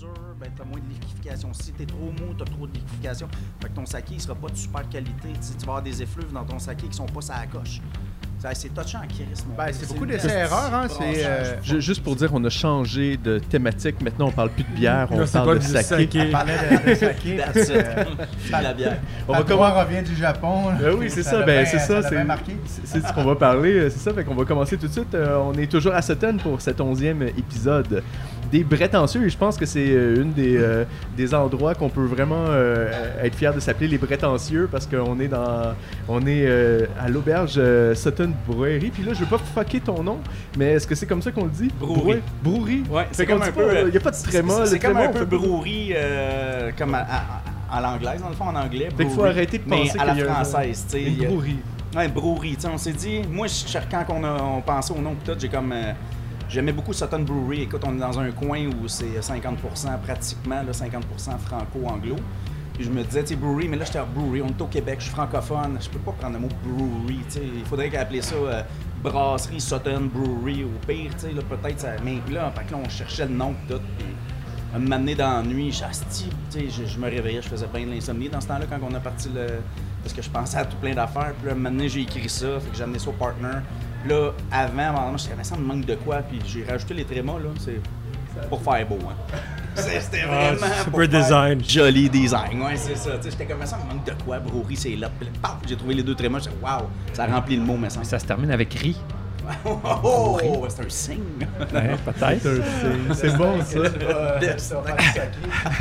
dur, ben, tu as moins de liquification. Si tu es trop mou, tu as trop de liquification. Fait que ton saké, il sera pas de super qualité. Tu, sais, tu vas avoir des effluves dans ton saké qui sont pas à la coche. C'est touchant mon Ben, c'est beaucoup d'essais-erreurs, hein, euh, Juste pour dire, on a changé de thématique. Maintenant, on parle plus de bière, on c'est parle pas de du saké. saké. On parlait de, de saké. Puis de la bière. On va commencer. revient du Japon. Ben oui, c'est ça, ben c'est ça, c'est ce qu'on va parler, euh, c'est ça, fait qu'on va commencer tout de suite. Euh, on est toujours à Sutton pour cet onzième épisode des Brettancieux et je pense que c'est euh, une des, euh, des endroits qu'on peut vraiment euh, être fier de s'appeler les Brettancieux parce qu'on est dans on est euh, à l'auberge Sutton Brewery puis là je veux pas fucker ton nom mais est-ce que c'est comme ça qu'on le dit? Brewery. Brewery. Ouais, c'est comme un peu. Il y a pas de tréma. C'est comme un peu brewery, comme à, à- à l'anglaise, dans le fond, en anglais. Fait qu'il faut arrêter de mais penser à la y a française, tu sais. Brewery. Ouais, brewery. On s'est dit, moi, je- quand on, a, on pensait au nom tout, j'ai comme. J'aimais beaucoup Sutton Brewery. Écoute, on est dans un coin où c'est 50% pratiquement, là, 50% franco-anglo. Puis je me disais, tu sais, brewery, mais là, j'étais à brewery, on est au Québec, je suis francophone, je peux pas prendre le mot brewery, tu sais. Il faudrait appeler ça euh, brasserie Sutton Brewery au pire, tu sais, peut-être ça. Mais là, fait là, on cherchait le nom tout. Puis dans la nuit, j'asti, tu sais, je, me réveillais, je faisais bien de l'insomnie dans ce temps-là quand on a parti le. Parce que je pensais à tout plein d'affaires. Puis là, maintenant, j'ai écrit ça, fait que j'ai amené ça au partner. Puis là, avant, à un mais ça me manque de quoi, puis j'ai rajouté les trémas, là, c'est pour faire beau, hein. C'est- C'était Ah, vraiment. super pour faire design. Joli design, ouais, c'est ça. Tu sais, J'étais comme ça, me manque de quoi, brewery, c'est là. Puis là, paf, j'ai trouvé les deux trémas, j'ai dit, waouh, ça remplit le mot, mais ça. Ça se termine avec riz. Oh, c'est un signe. Ouais, peut-être. C'est- bon ça. Euh.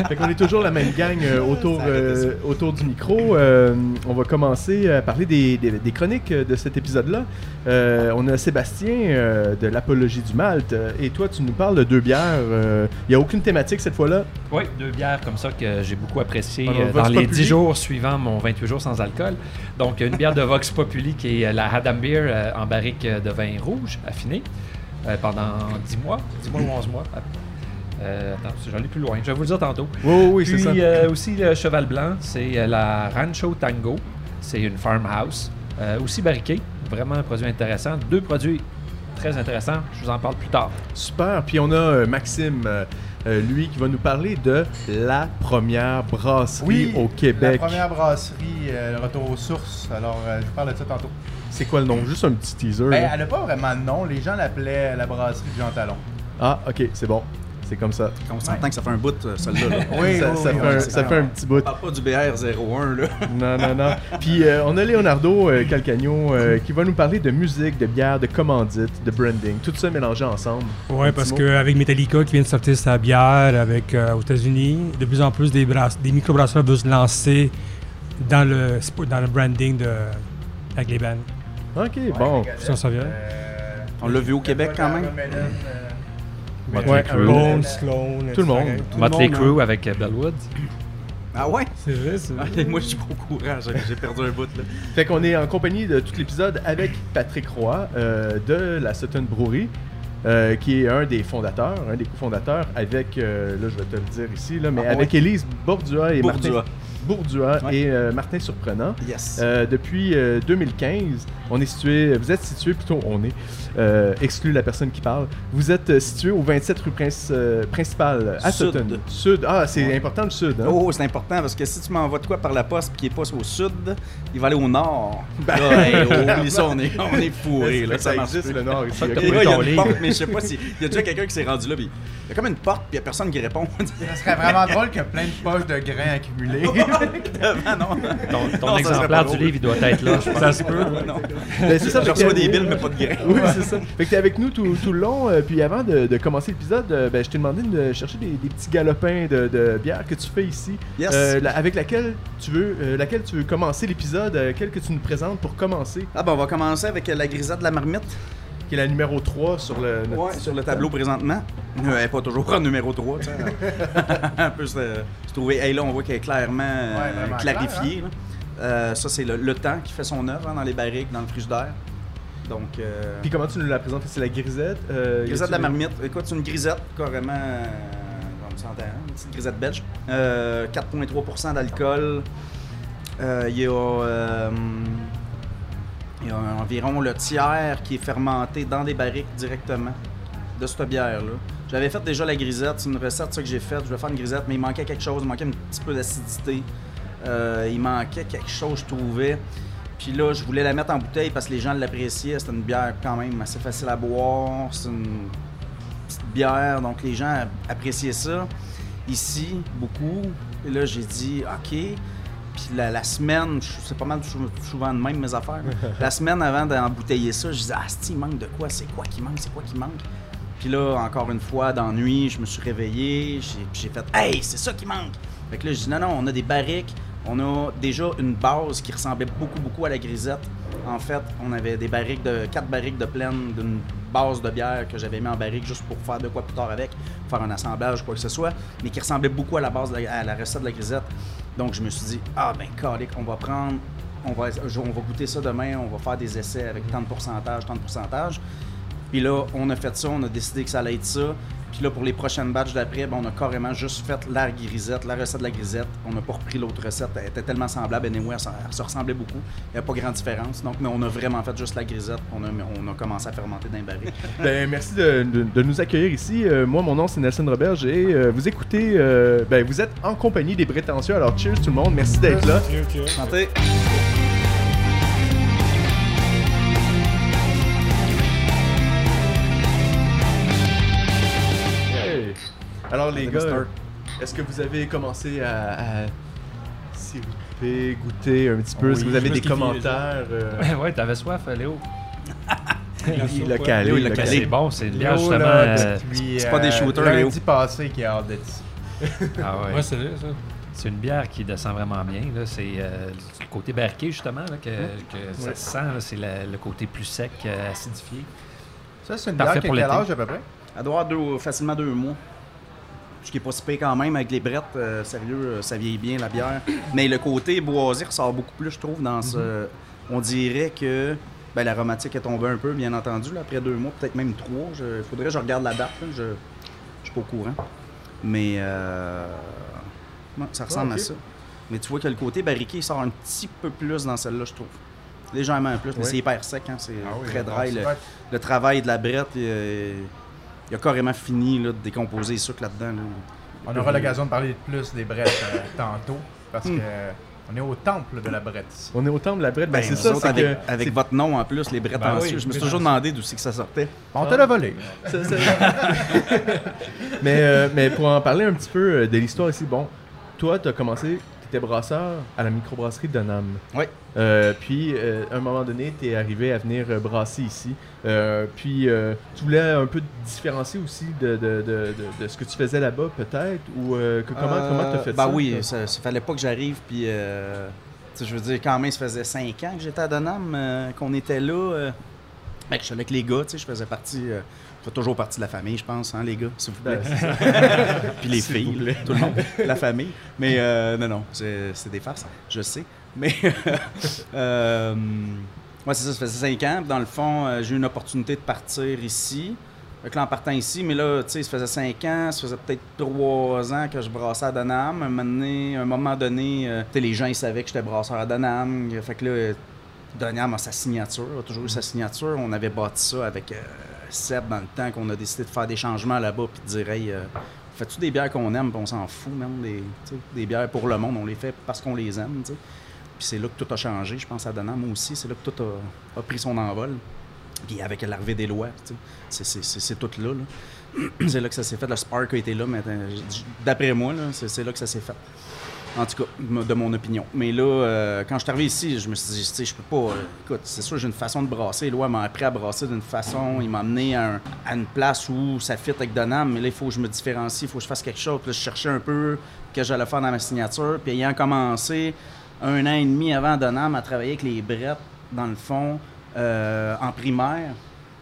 Fait qu'on est toujours la même gang euh, autour, euh, autour du micro. Euh, on va commencer à parler des, des- des chroniques de cet épisode-là. Euh, on a Sébastien euh, de l'Apologie du Malte. Et toi, tu nous parles de deux bières. Euh, Il n'y a aucune thématique cette fois-là? Oui, deux bières comme ça que j'ai beaucoup Alors, euh, Vox dans les Populi. 10 jours suivant mon 28 jours sans alcool. Donc, une bière de Vox Populi qui est la Hadam Beer euh, en barrique de vin rouge affiné euh, pendant 10 mois, 10 mois ou 11 mois. Euh, attends, j'en ai plus loin, je vais vous le dire tantôt. Oui, oui, c'est ça. euh, aussi le cheval blanc, c'est euh, la Rancho Tango. C'est une farmhouse. Aussi barriquée. Vraiment un produit intéressant. Deux produits très intéressants. Je vous en parle plus tard. Super. Puis on a Maxime, euh, lui, qui va nous parler de la première brasserie Oui, au Québec. La première brasserie, euh, le retour aux sources. Alors, euh, je vous parle de ça tantôt. C'est quoi le nom? Juste un petit teaser. Ben, là. elle n'a pas vraiment de nom. Les gens l'appelaient la brasserie de Jean Talon. Ah, ok, c'est bon. C'est comme ça. On s'entend que ça fait un bout, euh, celle-là. là. Oui, ça, oui, ça oui, fait, oui, un, ça fait un petit bout. On parle pas du BR01, là. Non, non, non. Puis euh, on a Leonardo euh, Calcagno euh, qui va nous parler de musique, de bière, de commandite, de branding. Tout ça mélangé ensemble. Ouais, Un parce qu'avec Metallica qui vient de sortir sa bière avec, euh, aux États-Unis, de plus en plus des, des microbrasseurs veulent se lancer dans le, dans le branding de, avec les bands. Ok, bon. Ça, ça vient. Euh, On l'a vu au Québec quand même. Motley Ouais, Crue. Bone, Sloan, Tout le monde. Motley Crue avec euh, Bellwood. Ah ouais? C'est vrai, c'est vrai. Ah, Moi, je suis pas au courant, j'ai j'ai perdu un bout, là. Fait qu'on est en compagnie de tout l'épisode avec Patrick Roy euh, de la Sutton Brewery. euh, qui est un des fondateurs, un des cofondateurs, avec, euh, là je vais te le dire ici, là, mais Ah, avec ouais. Élise Bourdua et Bourdua. Martin Bourdua Ouais. et euh, Martin Surprenant. Yes. Euh, depuis euh, 2015, on est situé, vous êtes situé plutôt, on est, euh, exclut la personne qui parle, vous êtes euh, situé au 27 rue Prince, euh, principale à Sud. Sutton. Sud. Ah, c'est Ouais. important le sud. Hein? Oh, c'est important parce que si tu m'envoies de quoi par la poste qui est pas au sud, il va aller au nord. Ben- Là, hey, oh, ça, on est, on est fourré. Là, ça, marche existe plus. le nord ici? Il y a une porte, mais je sais pas si. Il y a déjà quelqu'un qui s'est rendu là, puis il y a comme une porte, puis il y a personne qui répond. Ça serait vraiment drôle qu'il y a plein de poches de grains accumulés. Devant, non. Ton, ton Non, exemplaire du livre, il doit être là, je pense. Ça se peut. Ben, c'est ça, Je reçois des billes, mais pas de grains. Oui, c'est ça. Fait que t'es avec nous tout, tout le long. euh, puis avant de, de commencer l'épisode, euh, ben, je t'ai demandé de chercher des, des petits galopins de, de bière que tu fais ici. Yes. Euh, la- avec laquelle tu veux, euh, laquelle tu veux commencer l'épisode, euh, quelle que tu nous présentes pour commencer, Ah, ben, on va commencer avec la grisette de la marmite. qui est la numéro 3 sur le. notre Ouais, petit- sur le tableau présentement. Euh, Elle n'est pas toujours en numéro 3, tu sais. un peu trouver. Hey, là, on voit qu'elle est clairement euh, clarifiée. là. Euh, ça, c'est le, le temps qui fait son œuvre hein, dans les barriques, dans le frigidaire. Donc, euh, Puis comment tu nous la présentes? C'est la grisette. euh, grisette de la marmite. Écoute, c'est une grisette, carrément. on s'entend, hein, une petite grisette belge. Euh, 4,3% d'alcool. Il y a. il y a environ le tiers qui est fermenté dans des barriques directement. de cette bière-là. J'avais fait déjà la grisette, c'est une recette ça, que j'ai faite. Je voulais faire une grisette, mais il manquait quelque chose, il manquait un petit peu d'acidité. Euh, il manquait quelque chose, je trouvais. Puis là, je voulais la mettre en bouteille parce que les gens l'appréciaient. C'était une bière quand même assez facile à boire. C'est une petite bière, donc les gens appréciaient ça. Ici, beaucoup. Et là, j'ai dit, OK. Puis la, la semaine, c'est pas mal sou- souvent de même mes affaires. la semaine avant d'embouteiller ça, je disais, ah, si, il manque de quoi? C'est quoi qui manque? C'est quoi qui manque? Puis là, encore une fois, d'ennui, je me suis réveillé, j'ai fait Hey, c'est ça qui manque! Fait que là, je dis non, non, on a des barriques, on a déjà une base qui ressemblait beaucoup, beaucoup à la grisette. En fait, on avait des barriques de. quatre barriques de pleine d'une base de bière que j'avais mis en barrique juste pour faire de quoi plus tard avec, faire un assemblage, quoi que ce soit, mais qui ressemblait beaucoup à la base la, à la recette de la grisette. Donc je me suis dit, ah ben calique, on va prendre, on va, on va goûter ça demain, on va faire des essais avec tant de pourcentage, tant de pourcentage. Puis là, on a fait ça, on a décidé que ça allait être ça. Puis là, pour les prochaines batchs d'après, ben, on a carrément juste fait la grisette, la recette de la grisette. On n'a pas repris l'autre recette. Elle était tellement semblable. Anyway, elle, se- elle se ressemblait beaucoup. Il n'y a pas grande différence. Donc, mais on a vraiment fait juste la grisette. On a, on a commencé à fermenter les barriques. Ben, merci de, de- de nous accueillir ici. Euh, moi, mon nom, c'est Nelson Roberge et euh, vous écoutez, euh, ben, vous êtes en compagnie des prétentieux. Alors, cheers tout le monde. Merci d'être là. Santé! Alors, les gars, est-ce que vous avez commencé à, à siroper, goûter un petit peu? Oui, Est-ce que vous avez des commentaires? euh, ouais, t'avais soif, Léo. il l'a calé, il l'a calé. C'est bon, c'est une bière Léo, justement. euh, c'est pas des euh, shooters, lundi Léo. passé qui a hâte d'être ici. ah ouais. Ouais, c'est vrai, ça. C'est une bière qui descend vraiment bien. C'est euh, le côté barqué, justement, là, que, que ça se sent. C'est le côté plus sec, euh, acidifié. Ça, c'est une Parfait bière qui a quel âge à peu près? Elle doit avoir deux- facilement deux mois. Qui est pas si quand même avec les brettes. euh, sérieux, euh, ça vieillit bien la bière. Mais le côté boisé ressort beaucoup plus, je trouve, dans ce. On dirait que. Ben, l'aromatique est tombée un peu, bien entendu, là, après deux mois, peut-être même trois. Il faudrait que je regarde la date. là, Je je suis pas au courant. Mais. Euh... ça ressemble Ah, à ça. Mais tu vois que le côté barriqué il sort un petit peu plus dans celle-là, je trouve. Légèrement plus, mais c'est hyper sec, hein, c'est Ah oui, très dry. le- travail de la brette, il, il a carrément fini là, de décomposer les sucres là-dedans. là. On aura l'occasion de parler plus des brettes euh, tantôt, parce Hmm. que euh, on est au temple de la brette. On est au temple de la brette. Ben, Ben, c'est ça, avec, que... avec votre nom en plus, les brettes Ben oui, je me suis toujours demandé d'où c'est que ça sortait. On te l'a volé. Mais, euh, mais pour en parler un petit peu euh, de l'histoire ici, bon, toi, tu as commencé, tu étais brasseur à la microbrasserie de Nam. Oui. Euh, puis, euh, à un moment donné, tu es arrivé à venir euh, brasser ici. Puis, tu voulais un peu te différencier aussi de, de, de, de- ce que tu faisais là-bas, peut-être? Ou que- comment comment tu as fait ben ça oui, toi? ça, ça fallait pas que j'arrive, puis je veux dire, quand même, ça faisait cinq ans que j'étais à Donham, euh, qu'on était là. euh, ben, je suis avec les gars, tu sais, je faisais partie, euh, je fais toujours partie de la famille, je pense, hein, les gars, s'il vous plaît. Ben, puis les filles, tout le monde, la famille. Mais euh, non, non, c'est des farces, je sais. Mais euh, ouais, c'est ça, ça faisait cinq ans. Dans le fond, euh, j'ai eu une opportunité de partir ici. Là, en partant ici, mais là, tu sais, ça faisait cinq ans, ça faisait peut-être trois ans que je brassais à Donham. Un moment donné, un moment donné les gens, ils savaient que j'étais brasseur à Donham. Fait que là, Donham a sa signature, a toujours eu sa signature. On avait bâti ça avec euh, Seb dans le temps qu'on a décidé de faire des changements là-bas puis de dire, hey, euh, fais-tu des bières qu'on aime, puis on s'en fout même, des, des bières pour le monde, on les fait parce qu'on les aime, tu sais. Puis c'est là que tout a changé, je pense, à Donham aussi. C'est là que tout a, a pris son envol. Puis avec l'arrivée des lois, c'est- tout là. là. c'est là que ça s'est fait. Le spark a été là, mais euh, d'après moi, c'est là que ça s'est fait. En tout cas, de mon opinion. Mais là, euh, quand je suis arrivé ici, je me suis dit, je peux pas. euh, écoute, c'est sûr, j'ai une façon de brasser. Lois m'a appris à brasser d'une façon. Il m'a amené à, un- à une place où ça fit avec Donham. Mais là, il faut que je me différencie, il faut que je fasse quelque chose. Puis là, je cherchais un peu que j'allais faire dans ma signature. Puis ayant commencé un an et demi avant Donham à travailler avec les brettes, dans le fond, euh, en primaire,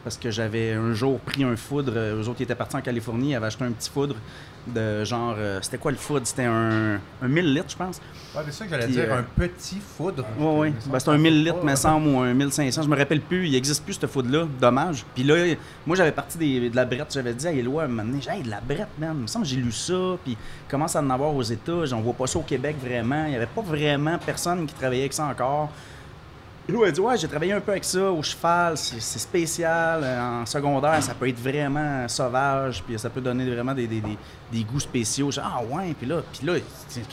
parce que j'avais un jour pris un foudre. Eux autres, ils étaient partis en Californie, ils avaient acheté un petit foudre de genre. euh, c'était quoi le foudre C'était un, un 1000 litres, je pense. Ouais, c'est ça que j'allais dire, euh, un petit foudre. Oui, oui. Ben, c'est un 1000 litres, me semble, ou un 1500. Je me rappelle plus. Il n'existe plus, ce foudre-là. Dommage. Puis là, moi, j'avais parti des- de la brette. J'avais dit à Éloi, un moment donné, Hey, de la brette, man. Il me semble que j'ai lu ça. Puis commence à en avoir aux États. J'en vois pas ça au Québec vraiment. Il n'y avait pas vraiment personne qui travaillait avec ça encore. Lou a dit Ouais, j'ai travaillé un peu avec ça au cheval, c'est spécial. euh, En secondaire, ça peut être vraiment sauvage, puis ça peut donner vraiment des, des, des- des goûts spéciaux. Dit, ah ouais, puis là, puis là,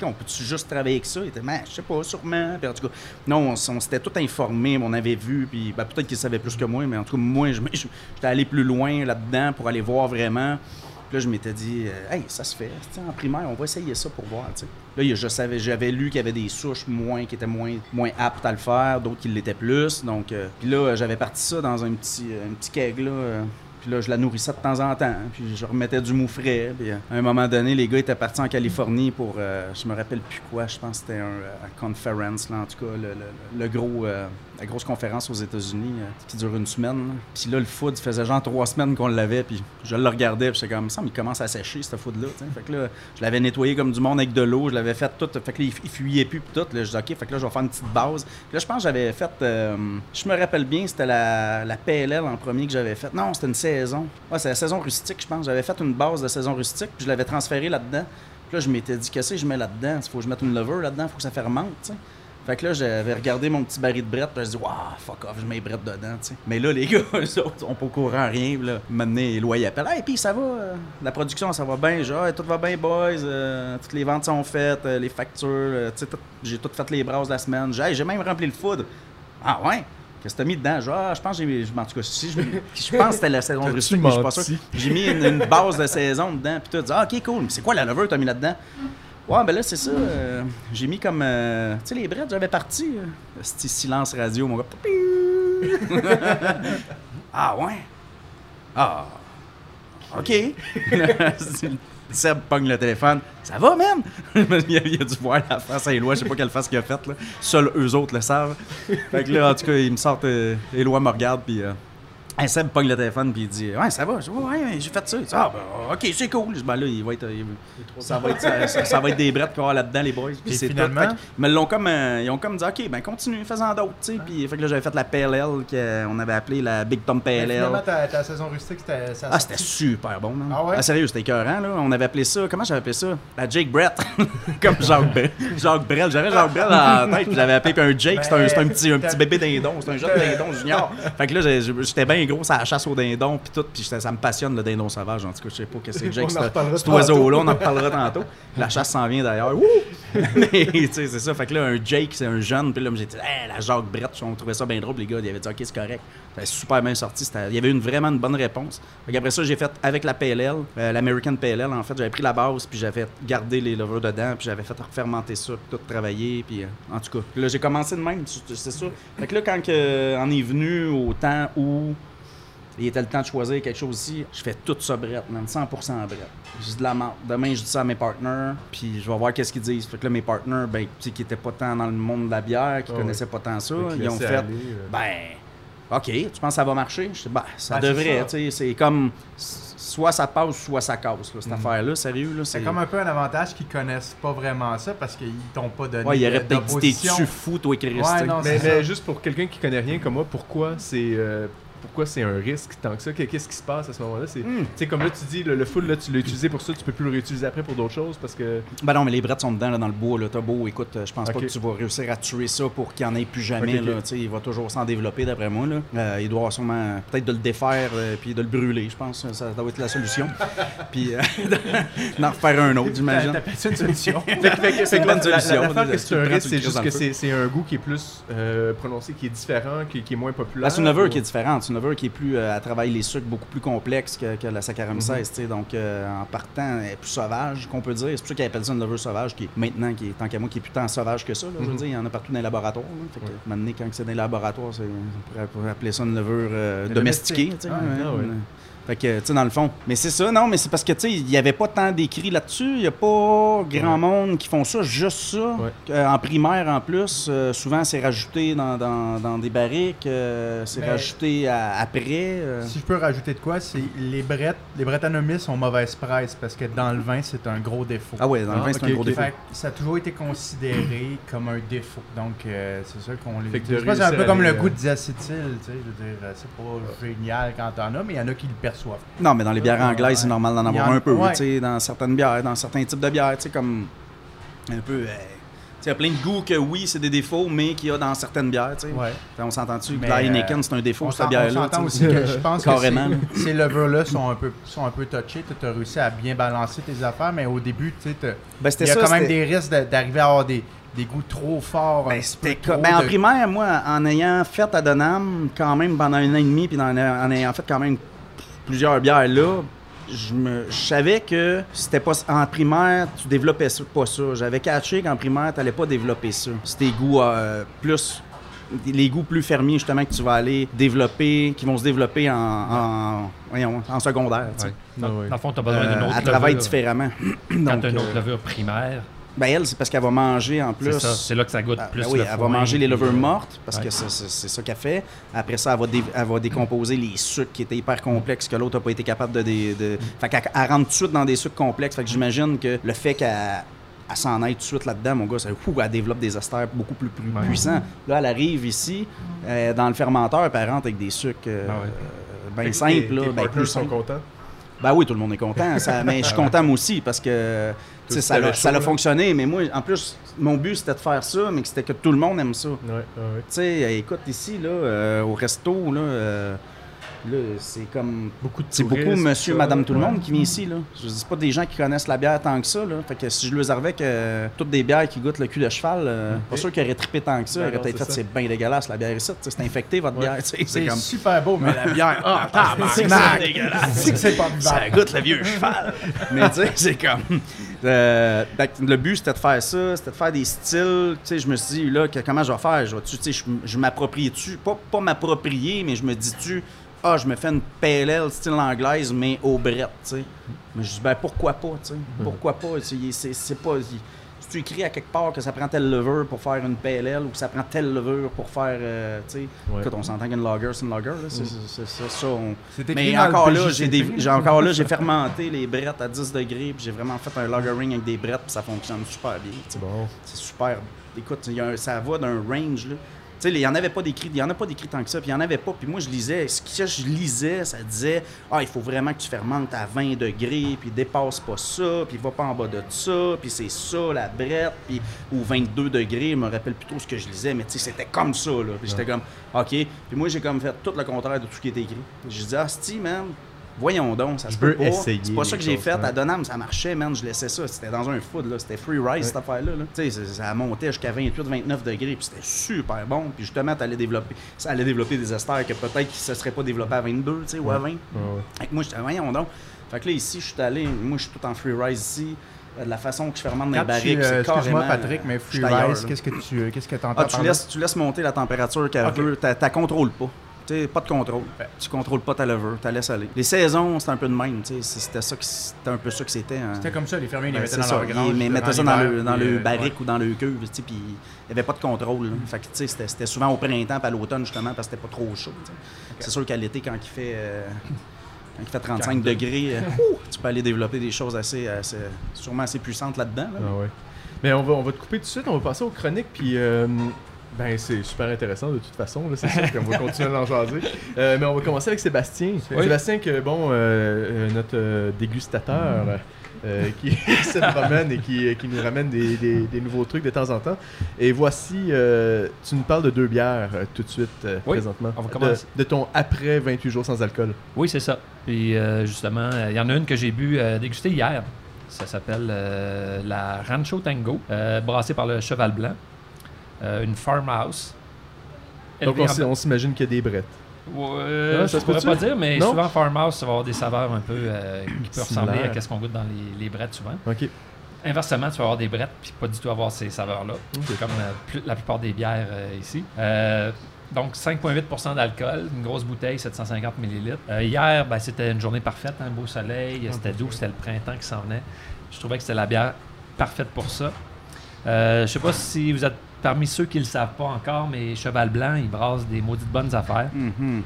on peut-tu juste travailler avec ça? Il était, Ben, je sais pas, sûrement. Puis en tout cas, non, on, s'était tout informé, on avait vu, puis ben, peut-être qu'il savait plus que moi, mais en tout cas, moi, j'étais allé plus loin là-dedans pour aller voir vraiment. Là, je m'étais dit, euh, hey, ça se fait. Tu sais, en primaire, on va essayer ça pour voir. tu sais. Là, je savais, j'avais lu qu'il y avait des souches moins, qui étaient moins, moins aptes à le faire, d'autres qui l'étaient plus. Donc, euh, puis là, j'avais parti ça dans un petit, un petit keg, là. euh, puis là, je la nourrissais de temps en temps. Puis je remettais du mou frais. Puis euh, à un moment donné, les gars étaient partis en Californie pour, euh, je me rappelle plus quoi, je pense que c'était un euh, conference, là, en tout cas, le, le- le gros, euh, la grosse conférence aux États-Unis euh, qui dure une semaine. Puis là, le food, faisait genre trois semaines qu'on l'avait. Puis je le regardais, puis j'étais comme ça, il commence à sécher, ce food-là. Fait que là, je l'avais nettoyé comme du monde avec de l'eau, je l'avais fait tout. Fait que là, il, fuyait plus, puis tout. Là, je dis, OK, fait que là, je vais faire une petite base. Puis là, je pense que j'avais fait, euh, je me rappelle bien, c'était la, la PLL en premier que j'avais fait. Non, c'était une saison. Ouais, c'est la saison rustique, je pense. J'avais fait une base de saison rustique, puis je l'avais transféré là-dedans. Puis là, je m'étais dit, qu'est-ce que je mets là-dedans? Il faut que je mette une lever là-dedans, il faut que ça fermente. Fait que là, j'avais regardé mon petit baril de brette, puis je dis, waouh, fuck off, je mets les brettes dedans, tu sais. Mais là, les gars, eux autres, on pas au courant rien, là. Éloi, il appelle, hey, puis ça va, euh, la production, ça va bien, genre, tout va bien, boys, euh, toutes les ventes sont faites, euh, les factures, tu sais, tout- j'ai tout fait les brasses de la semaine. J'ai même rempli le food. Ah ouais? Qu'est-ce que t'as mis dedans? Genre, ah, je pense que j'ai. En tout cas, si je, je pense que c'était la saison de rustique, mais je suis pas sûr. J'ai mis une, une base de saison dedans, puis tu dis, ah, ok, cool, mais c'est quoi la lever que t'as mis là-dedans? Ouais, ben là, c'est ça. euh, j'ai mis comme. euh, tu sais, les brettes, j'avais parti. euh, C'était silence radio, mon gars. ah, ouais? Ah. OK. Seb pogne le téléphone. Ça va, man? il, a, a dû voir la face à Éloi. Je sais pas quelle face qu'il a faite. Seuls eux autres le savent. Fait que là, en tout cas, il me sort. Euh, Éloi me regarde, puis. Hey, Seb pogne le téléphone puis il dit Ouais, ça va. Je dis, ouais, ouais, j'ai fait ça. Il dit, ah, ben, ok, c'est cool. Je dis, ben là, il va être, il- ça, va être, ça, ça- ça va être des brettes qu'il va avoir là-dedans, les boys. Puis c'est finalement? Mais ils l'ont comme, euh, ils ont comme dit Ok, ben continue, fais-en d'autres. tu sais. Puis fait que là, j'avais fait la PLL qu'on avait appelée la Big Tom Mais PLL. Finalement, ta, ta saison rustique, c'était. ça Ah, c'était super bon. Ah ouais? sérieux, c'était écœurant, là. On avait appelé ça, comment j'avais appelé ça? La Jake Brett. Comme Jacques Brel. Jacques Brel. J'avais Jacques Brel dans la tête, puis j'avais appelé puis un Jake, c'était un, un petit, un petit bébé dindon. C'était un jeune dindon junior. Fait que là, j'étais bien gros, ça la chasse au dindon, puis tout, puis ça me passionne, le dindon sauvage. En tout cas, je sais pas que c'est Jake, cet oiseau-là, on en reparlera tantôt. La chasse s'en vient d'ailleurs. Mais, tu sais, c'est ça. Fait que là, un Jake, c'est un jeune, puis là, j'ai dit, hey, la Jacques Brett, on trouvait ça bien drôle, les gars, ils avaient dit, ok, c'est correct. C'était super bien sorti. Il y avait une, vraiment une bonne réponse. Fait après ça, j'ai fait avec la PLL, euh, l'American PLL, en fait, j'avais pris la base, puis j'avais gardé les levures dedans, puis j'avais fait fermenter ça, puis tout travailler, puis euh, en tout cas. Là, j'ai commencé de même, c'est c'est ça. Fait que là, quand que, on est venu au temps où il était le temps de choisir quelque chose ici, je fais tout ça brette, man, 100% brette. Je dis de la merde. Demain, je dis ça à mes partners, puis je vais voir qu'est-ce qu'ils disent. Fait que là, mes partners, ben, tu sais, qui étaient pas tant dans le monde de la bière, qui Ah connaissaient pas tant ça, ils ont fait, aller, euh. ben, OK, tu penses que ça va marcher? Je dis, ben, ça Ben, devrait, ça. tu sais, c'est comme, soit ça passe, soit ça casse, là, cette Mhm. affaire-là, sérieux, là, C'est comme un peu un avantage qu'ils connaissent pas vraiment ça parce qu'ils t'ont pas donné Ouais, il aurait de- peut-être dit, t'es-tu fou, toi, Chris, Ouais, non, Mais, mais juste pour quelqu'un qui connaît rien comme moi, pourquoi c'est euh, pourquoi c'est un risque tant que ça? Que- Qu'est-ce qui se passe à ce moment-là? C'est Hmm. comme là tu dis le, le full là tu l'as utilisé pour ça, tu peux plus le réutiliser après pour d'autres choses parce que Ben non, mais les brettes sont dedans, là, dans le bois. Là. T'as beau, écoute, je pense pas que tu vas réussir à tuer ça pour qu'il n'y en ait plus jamais. Là. Il va toujours s'en développer, d'après moi. Là. Euh, il doit sûrement peut-être de le défaire euh, puis de le brûler, je pense. Ça doit être la solution. puis euh, d'en refaire un autre, T'as j'imagine. t'as fait une solution. Que une la- bonne la- solution. la- que c'est un risque, c'est juste que c'est c'est un goût qui est plus euh, prononcé, qui est différent, qui, qui est moins populaire. Là, c'est une ou- qui est différente. Levure qui est plus euh, à travailler les sucres beaucoup plus complexe que, que la Saccharomyces. tu sais. Donc, euh, en partant, elle est plus sauvage, qu'on peut dire. C'est pour ça qu'ils appellent ça une levure sauvage, qui est maintenant, qui est, tant qu'à moi, qui est plus tant sauvage que ça. là. Je veux Mhm. dire, il y en a partout dans les laboratoires. là. Fait que, Ouais. maintenant, quand c'est dans les laboratoires, on pourrait- appeler ça une levure euh, Mais domestiquée. domestique. Ah, Ouais, ah ouais. Fait que, tu sais, dans le fond. Mais c'est ça, non, mais c'est parce que, tu sais, il n'y avait pas tant d'écrits là-dessus. Il n'y a pas grand Ouais. monde qui font ça, juste ça. Ouais. Euh, en primaire, en plus, euh, souvent, c'est rajouté dans, dans- dans des barriques. euh, c'est Mais- rajouté à- après. euh. Si je peux rajouter de quoi, c'est les brettes, les brettanomyces ont mauvaise presse parce que dans le vin, c'est un gros défaut. Ah ouais, dans le Ah, vin, c'est ok, un gros défaut. Fait ça a toujours été considéré comme un défaut. Donc, euh, c'est ça qu'on les Je pense que c'est un peu comme le goût de diacétyl. tu sais, Je veux dire, c'est pas génial quand t'en as, mais il y en a qui le Non, mais dans les bières anglaises, c'est normal d'en avoir un peu. ouais. sais, Dans certaines bières, dans certains types de bières, tu sais, comme un peu. euh, tu Il y a plein de goûts que oui, c'est des défauts, mais qu'il y a dans certaines bières. tu sais. Ouais. On s'entend-tu que la euh, Heineken, c'est un défaut, cette s'en- on bière-là. s'entend aussi que je pense que ces- ces levures-là sont un peu sont un peu touchés. Tu as réussi à bien balancer tes affaires, mais au début, tu sais, Ben, il y a ça, quand même des risques d'arriver à avoir des, des goûts trop forts. Ben, trop ben, en de- primaire, moi, en ayant fait à Donham, quand même pendant un an et demi, puis en ayant fait quand même plusieurs bières là, je, me, je savais que c'était pas en primaire, tu développais ça- pas ça. J'avais catché qu'en primaire, tu n'allais pas développer ça. C'était goûts euh, plus les goûts plus fermiers justement que tu vas aller développer, qui vont se développer en, en, voyons, en secondaire. tu sais. Ouais. Dans, ouais. dans le fond, tu as besoin d'une Euh, autre elle travaille différemment. Quand tu as une autre euh, levure primaire, ben elle, c'est parce qu'elle va manger en plus. c'est ça. C'est là que ça goûte Ah, plus ben oui, le elle va manger les levures mortes parce ouais. que c'est- c'est c'est ça qu'elle fait. Après ça, elle va, dé- elle va décomposer les sucres qui étaient hyper complexes que l'autre n'a pas été capable de. dé- de... Fait qu'elle elle rentre tout de suite dans des sucres complexes. Fait que j'imagine que le fait qu'elle elle s'en aille tout de suite là-dedans, mon gars, ça, fou, elle développe des esters beaucoup plus, plus Ouais. puissants. Là, elle arrive ici, euh, dans le fermenteur, puis elle rentre avec des sucres euh, Ah ouais. euh, bien Tes- simples, là, ben partners plus sont contents? Ben oui, tout le monde est content. ça- mais je suis content moi aussi parce que ça, t'avais a- ça a chaud, là. fonctionné. Mais moi, en plus, mon but c'était de faire ça, mais c'était que tout le monde aime ça. Ouais. Tu sais, écoute, ici, là, euh, au resto, là, euh, là c'est comme. Beaucoup de C'est beaucoup monsieur, madame, tout le monde qui vient ici, là. Je dis pas des gens qui connaissent la bière tant que ça, là. Fait que si je leur servais que toutes des bières qui goûtent le cul de cheval, euh, pas sûr qu'ils auraient trippé tant que ça. Ben Ils auraient non, peut-être fait, c'est bien dégueulasse, la bière ici. C'est infecté, votre bière. C'est comme. super beau, mais la bière. Ah, c'est dégueulasse. C'est que c'est pas Ça goûte le vieux cheval. Mais tu sais, c'est comme. Euh, que le but, c'était de faire ça, c'était de faire des styles. Je me suis dit, là, comment je vais faire? Je, je, je m'approprie-tu Pas, pas m'approprier, mais je me dis-tu, ah, je me fais une PLL style anglaise, mais au brette, tu sais. Mais je ben pourquoi pas, tu sais? Pourquoi pas? C'est pas. Tu écris à quelque part que ça prend telle levure pour faire une PLL ou que ça prend telle levure pour faire. euh, tu sais. Ouais. Écoute, on s'entend qu'une lager, c'est une lager. C'est ça. on- écrit mais encore là, j'ai des- encore là, j'ai fermenté les brettes à 10 degrés, puis j'ai vraiment fait un lagering avec des brettes, puis ça fonctionne super bien. Bon. C'est super. Écoute, y a un- ça va d'un range là. Tu sais, il n'y en avait pas d'écrit, il y en a pas d'écrit tant que ça, puis il y en avait pas. Puis moi, je lisais, ce que je lisais, ça disait, ah, il faut vraiment que tu fermentes à 20 degrés, puis dépasse pas ça, puis va pas en bas de ça, puis c'est ça la brette, puis ou 22 degrés, je me rappelle plutôt ce que je lisais, mais tu sais, c'était comme ça là. Puis j'étais comme, ok. Puis moi, j'ai comme fait tout le contraire de tout ce qui était écrit. J'ai dit, ah, Steve, man. Voyons donc, ça se Je peut veux pas. essayer C'est pas ça que j'ai fait. ouais. À Donham, ça marchait, man. Je laissais ça. C'était dans un food, là. C'était free rice, cette affaire-là. là. Tu sais, ça- ça montait jusqu'à 28-29 degrés, puis c'était super bon. Puis justement, t'allais développer, ça allait développer des esters que peut-être qu'ils se seraient pas développés à 22, tu sais, ou à 20. Ouais, ouais. Fait que moi, j'étais, voyons donc. Fait que là, ici, je suis allé, moi, je suis tout en free rice ici. Euh, De la façon que je fermente tu, barriques, euh. Excuse-moi, Patrick, mais euh, Free Rice, qu'est-ce que tu euh, qu'est-ce que entends Ah, tu laisses, tu laisses monter la température qu'elle Ok. veut. T'as, t'as contrôles pas. Tu sais, pas de contrôle. Tu contrôles pas ta levure, tu la laisses aller. Les saisons, c'est un peu de même. tu sais, c'est- C'était, ça que, c'était un peu ça que c'était. hein. C'était comme ça, les fermiers, ils les Ouais, mettaient dans ça. leur grange. Ils mettaient ça dans le, dans puis, le euh, barrique ouais. ou dans le cuve, tu sais, puis il n'y avait pas de contrôle. là. Fait que, tu sais, c'était, c'était souvent au printemps puis à l'automne, justement, parce que c'était pas trop chaud. C'est sûr qu'à l'été, quand il fait, euh, quand il fait 35 degrés, euh, tu peux aller développer des choses assez, assez- sûrement assez puissantes là-dedans. là. Ah ouais. Mais on va, on va te couper tout de suite, on va passer aux chroniques, puis euh, ben c'est super intéressant de toute façon, c'est sûr qu'on va continuer à en jaser. Euh, mais on va commencer avec Sébastien. Oui. Sébastien, que bon, euh, euh, notre dégustateur. euh, qui se promène et qui, qui nous ramène des, des- des nouveaux trucs de temps en temps. Et voici, euh, tu nous parles de deux bières euh, tout de suite, Oui, présentement. on va de, commencer. de ton après 28 jours sans alcool. Oui, c'est ça. Puis justement, il y en a une que j'ai bu déguster hier. Ça s'appelle la Rancho Tango, brassée par le Cheval Blanc. Euh, une farmhouse. Donc on, s'imagine qu'il y a des brettes. Ouais, Ah, ça je pourrais pas dire, mais Non? souvent farmhouse, ça va avoir des saveurs un peu euh, qui peuvent ressembler à ce qu'on goûte dans les, les brettes souvent. Ok. Inversement, tu vas avoir des brettes puis pas du tout avoir ces saveurs-là. C'est comme euh, la plupart des bières euh, ici. Donc 5,8 d'alcool, une grosse bouteille, 750 ml. Hier, ben, c'était une journée parfaite, un beau soleil, c'était doux, c'était le printemps qui s'en venait. Je trouvais que c'était la bière parfaite pour ça. Euh, je sais pas si vous êtes parmi ceux qui le savent pas encore, mais Cheval Blanc, ils brassent des maudites bonnes affaires. Mhm.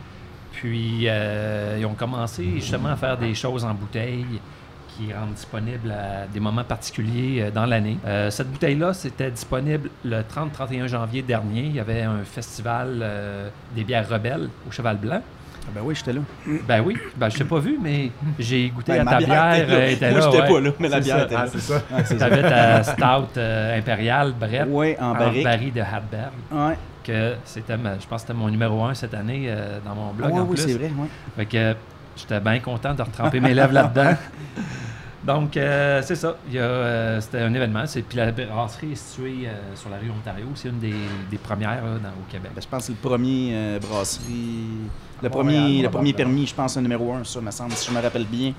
Puis, euh, ils ont commencé justement à faire des choses en bouteille qui rendent disponibles à des moments particuliers euh, dans l'année. Euh, cette bouteille-là, c'était disponible le 30-31 janvier dernier. Il y avait un festival euh, des bières rebelles au Cheval Blanc. Ah ben oui, j'étais là. Ben oui, ben je t'ai pas vu, mais j'ai goûté Ben, à ta bière bière. était là. euh, était Moi, j'étais ouais. pas là, mais la bière était Ah, là. c'est ça. Ah, c'est ça. T'avais ta stout euh, impériale, Brett, Oui, en barrique. baril de Hadberg, Ouais. que c'était, ma- je pense que c'était mon numéro un cette année euh, dans mon Ah, blog ouais, en oui, c'est vrai. Ouais. Fait que j'étais bien content de retremper mes lèvres là-dedans. Donc, euh, c'est ça. Il y a, euh, c'était un événement. C'est, puis la brasserie est située euh, sur la rue Ontario. C'est une des, des premières là, dans- au Québec. Ben, je pense que c'est le premier euh, brasserie. Le premier, Montréal, le premier permis, je pense, le numéro un, ça me semble, si je me rappelle bien.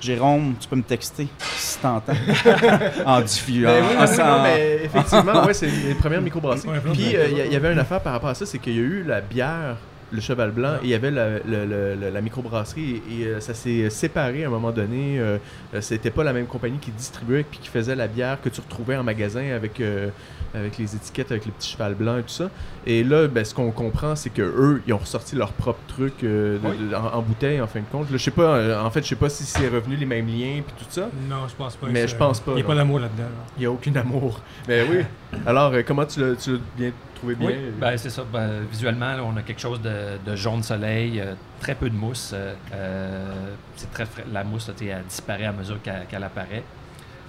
Jérôme, tu peux me texter si t'entends. en diffus. Ben en- oui, en- oui, oui, non, en- mais effectivement, ouais, c'est les premières microbrasseries. Puis ouais. euh, il y, il y avait une affaire par rapport à ça, c'est qu'il y a eu la bière, le cheval blanc, et il y avait la, le- la microbrasserie, et, et, euh, ça s'est séparé à un moment donné. Euh, euh, C'était pas la même compagnie qui distribuait puis qui faisait la bière que tu retrouvais en magasin avec, euh, avec les étiquettes, avec les petits cheval blancs et tout ça. Et là, ben, ce qu'on comprend, c'est que eux, ils ont ressorti leur propre truc euh, de- de- en, en bouteille, en fin de compte. Je sais pas, en fait, je sais pas si c'est revenu les mêmes liens puis tout ça. Non, je pense pas. Mais je pense pas, Il n'y a non. pas d'amour là-dedans. là. Il n'y a aucun amour. Mais oui. Alors, comment tu l'as bien trouvé bien? Oui, ben, c'est ça. Ben, visuellement, là, on a quelque chose de, de jaune soleil, euh, très peu de mousse. euh, euh, c'est très frais. La mousse, là, elle disparaît à mesure qu'elle apparaît.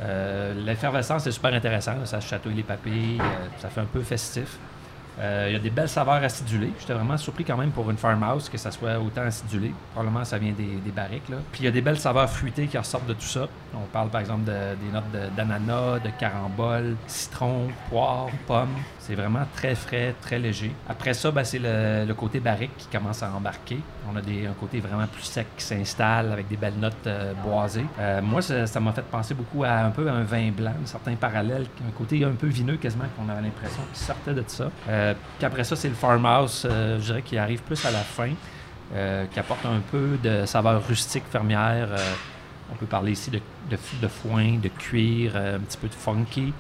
Euh, L'effervescence est super intéressant. là, ça chatouille les papilles. euh, ça fait un peu festif. Euh, Il y a des belles saveurs acidulées. J'étais vraiment surpris quand même pour une farmhouse que ça soit autant acidulé. Probablement ça vient des, des barriques. Là. Puis il y a des belles saveurs fruitées qui ressortent de tout ça. On parle par exemple de- des notes de- d'ananas, de, carambole, citron, poire, pomme. Vraiment très frais, très léger. Après ça, ben, c'est le, côté barrique qui commence à embarquer. On a un côté vraiment plus sec qui s'installe avec des belles notes euh, boisées. Euh, moi, ça m'a fait penser beaucoup à un peu un vin blanc, un certain parallèle, un côté un peu vineux quasiment qu'on avait l'impression qu'il sortait de ça. Euh, puis après ça, c'est le farmhouse, je dirais, qui arrive plus à la fin, qui apporte un peu de saveur rustique fermière. on peut parler ici de, de, foin, de cuir, un petit peu de funky,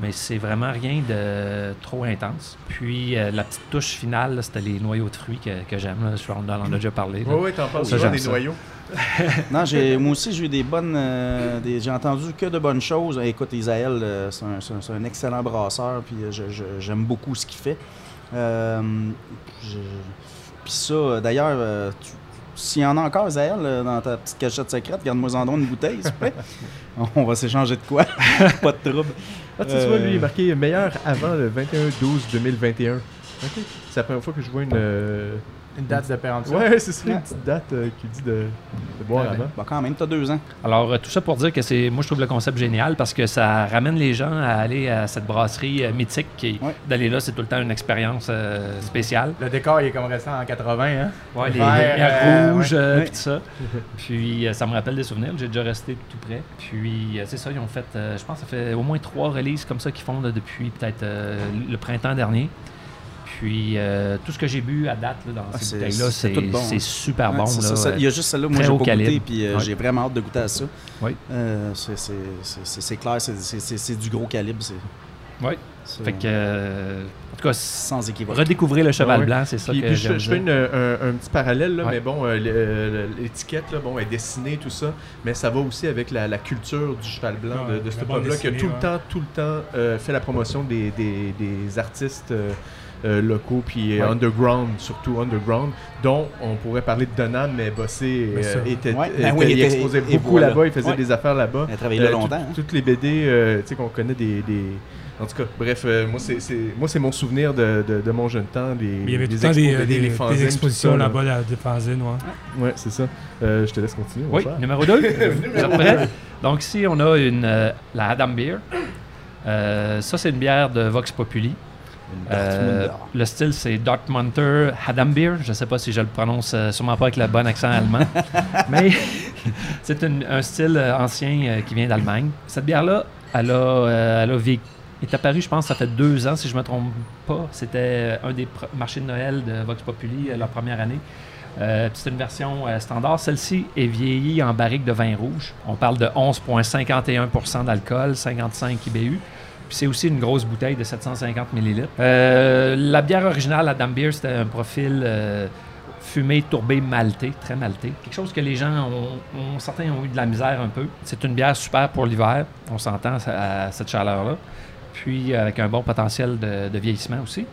mais c'est vraiment rien de trop intense. Puis euh, la petite touche finale, c'était les noyaux de fruits que, que j'aime. Je on en a déjà parlé. là. Oui, oui, t'en parles Ça, souvent j'aime des ça. noyaux. Non, j'ai, moi aussi, j'ai eu des bonnes. euh, des- j'ai entendu que de bonnes choses. Écoute, Isaël, euh, c'est un, c'est excellent brasseur, puis euh, je- je- j'aime beaucoup ce qu'il fait. Euh, je- puis ça, d'ailleurs, euh, tu- s'il y en a encore, Isaël, euh, dans ta petite cachette secrète, garde-moi en don une bouteille, s'il te plaît. On va s'échanger de quoi? Pas de trouble. Ah, tu sais, tu vois, lui, il est Euh, marqué meilleur avant le 21-12-2021. Ok. C'est la première fois que je vois une. euh, Une date de péremption. Ouais, c'est ça, Ouais. une petite date euh, qui dit de, de boire Ouais, avant. Bon, quand même, t'as deux ans. Alors, euh, tout ça pour dire que c'est, moi, je trouve le concept génial parce que ça ramène les gens à aller à cette brasserie euh, mythique. Qui, Ouais. D'aller là, c'est tout le temps une expérience euh, spéciale. Le décor, il est comme restant en 80, hein? Ouais, les Vert, lumières euh, rouges, ouais. euh, Ouais. puis tout ça. Puis, euh, ça me rappelle des souvenirs. J'ai déjà resté tout près. Puis, euh, c'est ça, ils ont fait, euh, je pense que ça fait au moins trois releases comme ça qu'ils font là, depuis peut-être euh, le printemps dernier. Puis, euh, tout ce que j'ai bu à date là, dans Ah, ces c'est- bouteilles-là, c'est c'est, tout bon, c'est hein. super Ouais, bon. c'est là. ça, ça. Il y a juste celle-là, moi, j'ai pas goûté, puis euh, Ouais. j'ai vraiment hâte de goûter à ça. Oui. Euh, c'est- c'est- c'est c'est- c'est clair, c'est- c'est c'est- c'est du gros calibre. c'est Oui. c'est Fait que, euh, en tout cas, sans équivoque. redécouvrez le cheval ouais. blanc, c'est ça Puis, que puis je, j'aime je fais une- un, un petit parallèle, là, Ouais. mais bon, euh, l'étiquette là, bon, est dessinée, tout ça, mais ça va aussi avec la, la culture du cheval blanc Ouais, de, de ce pub-là qui a tout le temps, tout le temps euh, fait la promotion des, des- des artistes euh, locaux, puis euh, Ouais. underground, surtout underground, dont on pourrait parler de Donham, mais Bossé euh, était, Ouais, était- ben oui, il était- exposait et beaucoup voilà. là-bas, il faisait Ouais. des affaires là-bas. Elle a travaillé là Euh, longtemps. tout- hein. Toutes les BD, euh, tu sais, qu'on connaît des, des- En tout cas, bref, euh, moi, c'est, c'est- moi, c'est mon souvenir de, de- de mon jeune temps. Les, Mais il y avait tout les le temps des, des- des fanzines, tout expositions là-bas, là, des fanzines, ouais. Ouais, c'est ça. Euh, je te laisse continuer. Oui, cher. numéro 2. Vous êtes prêts? Donc ici, on a une, euh, la Adam Beer. Euh, ça, c'est une bière de Vox Populi. Euh, Dortmunder. le style, c'est Dortmunter Hadam Beer. Je ne sais pas si je le prononce euh, sûrement pas avec le bon accent allemand. mais c'est un style euh, ancien euh, qui vient d'Allemagne. Cette bière-là, elle a, elle a vécu- est apparue, je pense, ça fait deux ans, si je ne me trompe pas. C'était un des marchés de Noël de Vox Populi, leur première année. C'est une version standard. Celle-ci est vieillie en barrique de vin rouge. On parle de 11,51% d'alcool, 55 IBU. C'est aussi une grosse bouteille de 750 ml. Euh, la bière originale, la Dame Beer, c'était un profil euh, fumé, tourbé, malté, très malté. Quelque chose que les gens ont, certains ont eu de la misère un peu. C'est une bière super pour l'hiver. On s'entend à cette chaleur-là. Puis avec un bon potentiel de, vieillissement aussi.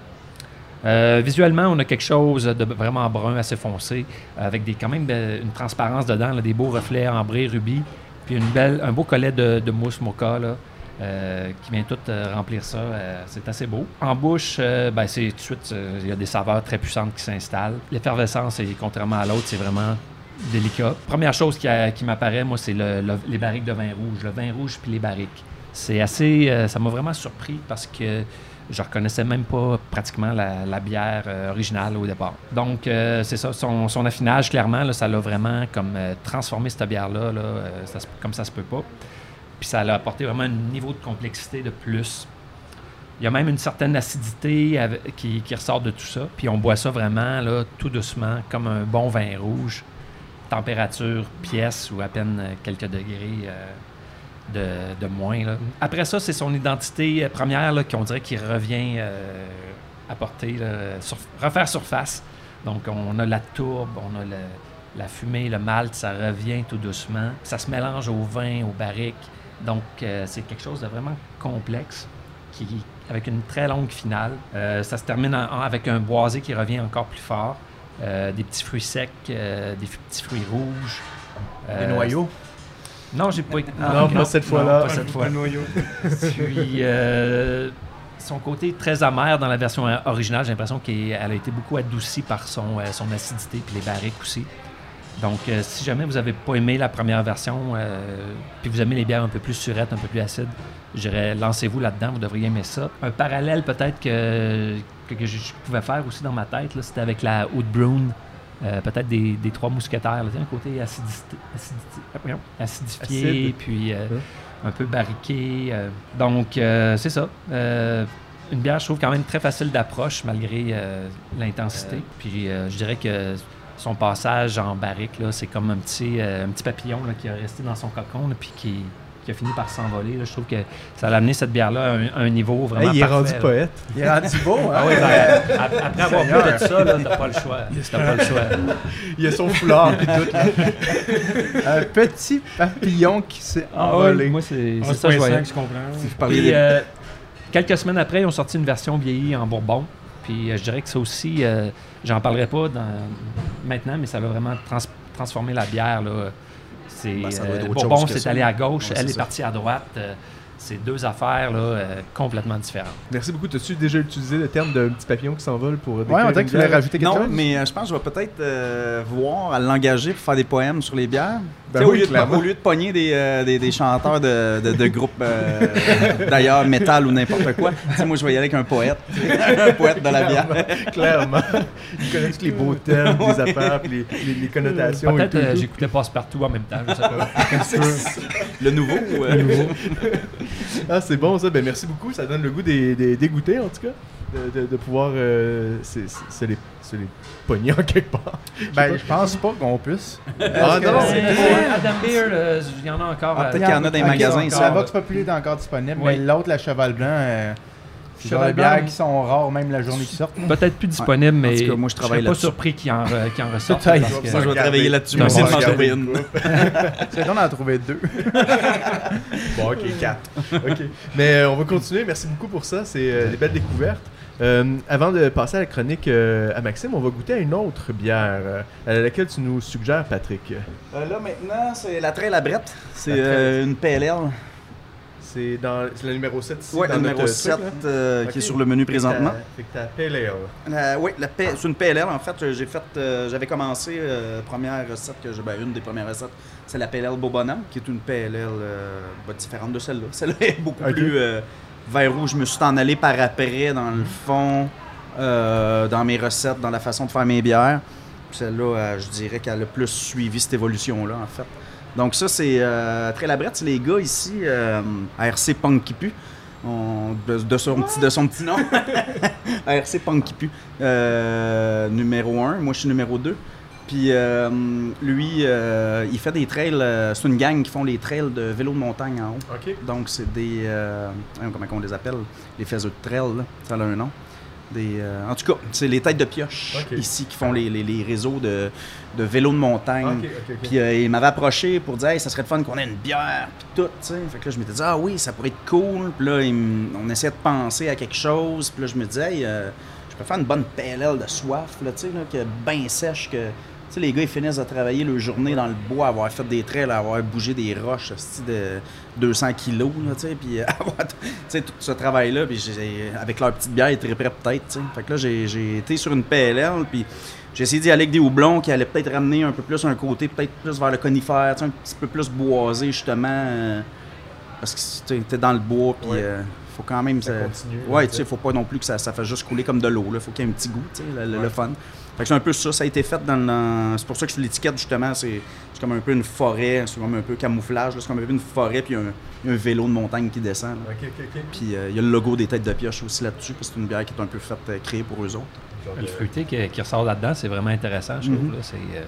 Euh, visuellement, on a quelque chose de vraiment brun, assez foncé, avec des, quand même une transparence dedans, des beaux reflets ambrés, rubis, puis une belle, un beau collet de, de mousse mocha là, euh, qui vient tout euh, remplir ça. Euh, c'est assez beau. En bouche, ben, c'est tout de suite, il y a des saveurs très puissantes qui s'installent. L'effervescence, contrairement à l'autre, c'est vraiment délicat. Première chose qui, m'apparaît, moi, c'est le- le- les barriques de vin rouge. Le vin rouge puis les barriques. C'est assez... ça m'a vraiment surpris parce que je reconnaissais même pas pratiquement la, bière originale au départ. Donc, c'est ça. Son, affinage, clairement, ça l'a vraiment comme transformé cette bière-là, là, ça comme ça se peut pas. Puis ça l'a apporté vraiment un niveau de complexité de plus. Il y a même une certaine acidité qui, ressort de tout ça. Puis on boit ça vraiment là, tout doucement, comme un bon vin rouge. Température pièce ou à peine euh, quelques degrés euh, de, moins. Après ça, c'est son identité euh, première qu'on dirait qui revient apporter, refaire surface. Donc on a la tourbe, on a la fumée, le malt, ça revient tout doucement. Ça se mélange au vin, aux barriques. Donc euh, c'est quelque chose de vraiment complexe qui, avec une très longue finale. Euh, ça se termine en- en- avec un boisé qui revient encore plus fort. Euh, des petits fruits secs, euh, des petits fruits rouges. Des noyaux? Non, j'ai pas. Non, pas cette fois-là. Pas cette fois. Puis euh, son côté très amer dans la version originale, j'ai l'impression qu'elle a été beaucoup adoucie par son, euh, son acidité puis les barriques aussi. Donc, euh, si jamais vous n'avez pas aimé la première version, euh, puis vous aimez les bières un peu plus surettes, un peu plus acides, je dirais lancez-vous là-dedans, vous devriez aimer ça. Un parallèle peut-être que, que, que je, pouvais faire aussi dans ma tête, c'était avec la Oud Brown, euh, peut-être des, des trois mousquetaires, là, un côté acidité, acidité- voyons, acidifié, Acide. puis Ouais. un peu barriqué. donc, c'est ça. Une bière, je trouve, quand même très facile d'approche malgré euh, l'intensité. Puis euh, je dirais que son passage en barrique, là, c'est comme un petit, euh, un petit papillon là, qui a resté dans son cocon, puis qui, qui a fini par s'envoler. là. Je trouve que ça a amené cette bière-là à un, à un niveau vraiment Hey, il est parfait, rendu là. poète. Il est rendu beau, hein? Ah oui, ben, ap- après avoir bu de ça, là, t'as pas le choix. T'as pas le choix. Il a son foulard et tout. là. Un petit papillon qui s'est Ah envolé. moi, c'est c'est ça que je 11.5, voyais. je comprends. Puis, euh, quelques semaines après, ils ont sorti une version vieillie en Bourbon. Puis euh, je dirais que ça aussi, euh, j'en parlerai pas dans- maintenant, mais ça va vraiment trans- transformer la bière. Là. C'est, Ben, ça doit être euh, Bourbon, ça. allé à gauche, Ouais, elle c'est est ça. partie à droite. Euh, c'est deux affaires là, euh, complètement différentes. Merci beaucoup. T'as-tu déjà utilisé le terme d'un petit papillon qui s'envole pour Ouais, décrire on dirait que tu voulais rajouter quelque Non, chose. mais euh, je pense que je vais peut-être euh, voir à l'engager pour faire des poèmes sur les bières. Ben oui, au, lieu de, au lieu de pogner des, euh, des, des chanteurs de, de, de groupes, euh, d'ailleurs, métal ou n'importe quoi, moi je vais y aller avec un poète. un poète de la bière. Clairement. Il connaît tous les beaux termes, les affaires, les, les, les connotations. et Peut-être euh, j'écoutais Passe-Partout en même temps, je sais pas. Le nouveau. ou, euh, Ah, c'est bon ça. Ben, merci beaucoup. Ça donne le goût des, des, des goûters, en tout cas. De, de, de pouvoir euh, c'est- c'est- se les, se les pogner en quelque part. Ben, je pense pas qu'on puisse. Ah que non, c'est- Euh, Adam Beer, euh, il y en a encore. Ah, euh, peut-être qu'il y en a dans les magasins. La Vox Populi est encore disponible, mais l'autre, la Cheval Blanc, euh, c'est des bières qui sont rares, même la journée qui sortent. Peut-être plus disponible, mais En tout cas, moi, je travaille serais pas surpris qu'il en, re- qu'il en ressorte. Peut-être. parce que- Ça, je vais travailler là-dessus. Moi aussi, trouver. C'est on en a trouvé deux. Bon, ok, 4. ok. Mais euh, on va continuer. Merci beaucoup pour ça. C'est euh, des belles découvertes. Euh, avant de passer à la chronique euh, à Maxime, on va goûter à une autre bière euh, à laquelle tu nous suggères, Patrick. Euh, là, maintenant, c'est la trail à brette. C'est euh, une PLL. C'est dans le numéro 7 ici. Oui, le notre numéro truc, 7 là. euh, qui est sur le menu présentement. Fait que ta. Euh, oui, la P- c'est une PLL. En fait, j'ai fait, euh, j'avais commencé euh, première recette que j'ai, ben, une des premières recettes, c'est la PLL Bobonam, qui est une PLL bah, différente de celle-là. Celle-là est beaucoup plus vert rouge. Je me suis en allé par après dans le fond, dans mes recettes, dans la façon de faire mes bières. Puis Celle-là, je dirais qu'elle a plus suivi cette évolution-là, en fait. Donc ça, c'est euh, très labrette. C'est les gars ici, euh, ARC Punky Pu. On- de, de son petit, de son petit nom. ARC Punky Pu. Euh, numéro 1. Moi, je suis numéro 2. Puis euh, lui, euh, il fait des trails. c'est une gang qui font les trails de vélo de montagne en haut. Donc, c'est des. comment on les appelle Les faiseux de trail, là. ça a un nom. Des, euh, en tout cas, c'est les têtes de pioche ici qui font les, les- les réseaux de, de vélo de montagne. Ok, ok, ok. Puis euh, il m'avait approché pour dire, hey, ça serait le fun qu'on ait une bière, puis tout, tu sais. Fait que là, je m'étais dit, ah oui, ça pourrait être cool. Puis là, il on essayait de penser à quelque chose. Puis là, je me disais, hey, euh, je peux faire une bonne PLL de soif, là, tu sais, là, qui est bien sèche, que... Sais, les gars, ils finissent de travailler leur journée dans le bois, avoir fait des trails, avoir bougé des roches de 200 kilos, là, tu sais, puis euh, avoir tout ce travail-là, puis avec leur petite bière, ils triperaient peut-être, tu sais. Fait que là, j'ai été sur une PLL, puis j'ai essayé d'y aller avec des houblons qui allaient peut-être ramener un peu plus un côté, peut-être plus vers le conifère, tu sais, un petit peu plus boisé, justement, euh, parce que tu es dans le bois, puis Ouais. euh, faut quand même... Ça ça- continue, Ouais, tu sais. faut pas non plus que ça, ça fasse juste couler comme de l'eau, là. Faut qu'il y ait un petit goût, tu sais, le, fun. Fait que c'est un peu ça, ça a été fait dans le... C'est pour ça que sur l'étiquette, justement, c'est c'est comme un peu une forêt, c'est comme un peu camouflage, là. c'est comme un peu une forêt, puis un, un vélo de montagne qui descend. Puis euh, il y a le logo des têtes de pioche aussi là-dessus, parce que c'est une bière qui est un peu faite, euh, créée pour eux autres. Le fruité qui, qui ressort là-dedans, c'est vraiment intéressant, je trouve. Mhm. là. C'est, euh,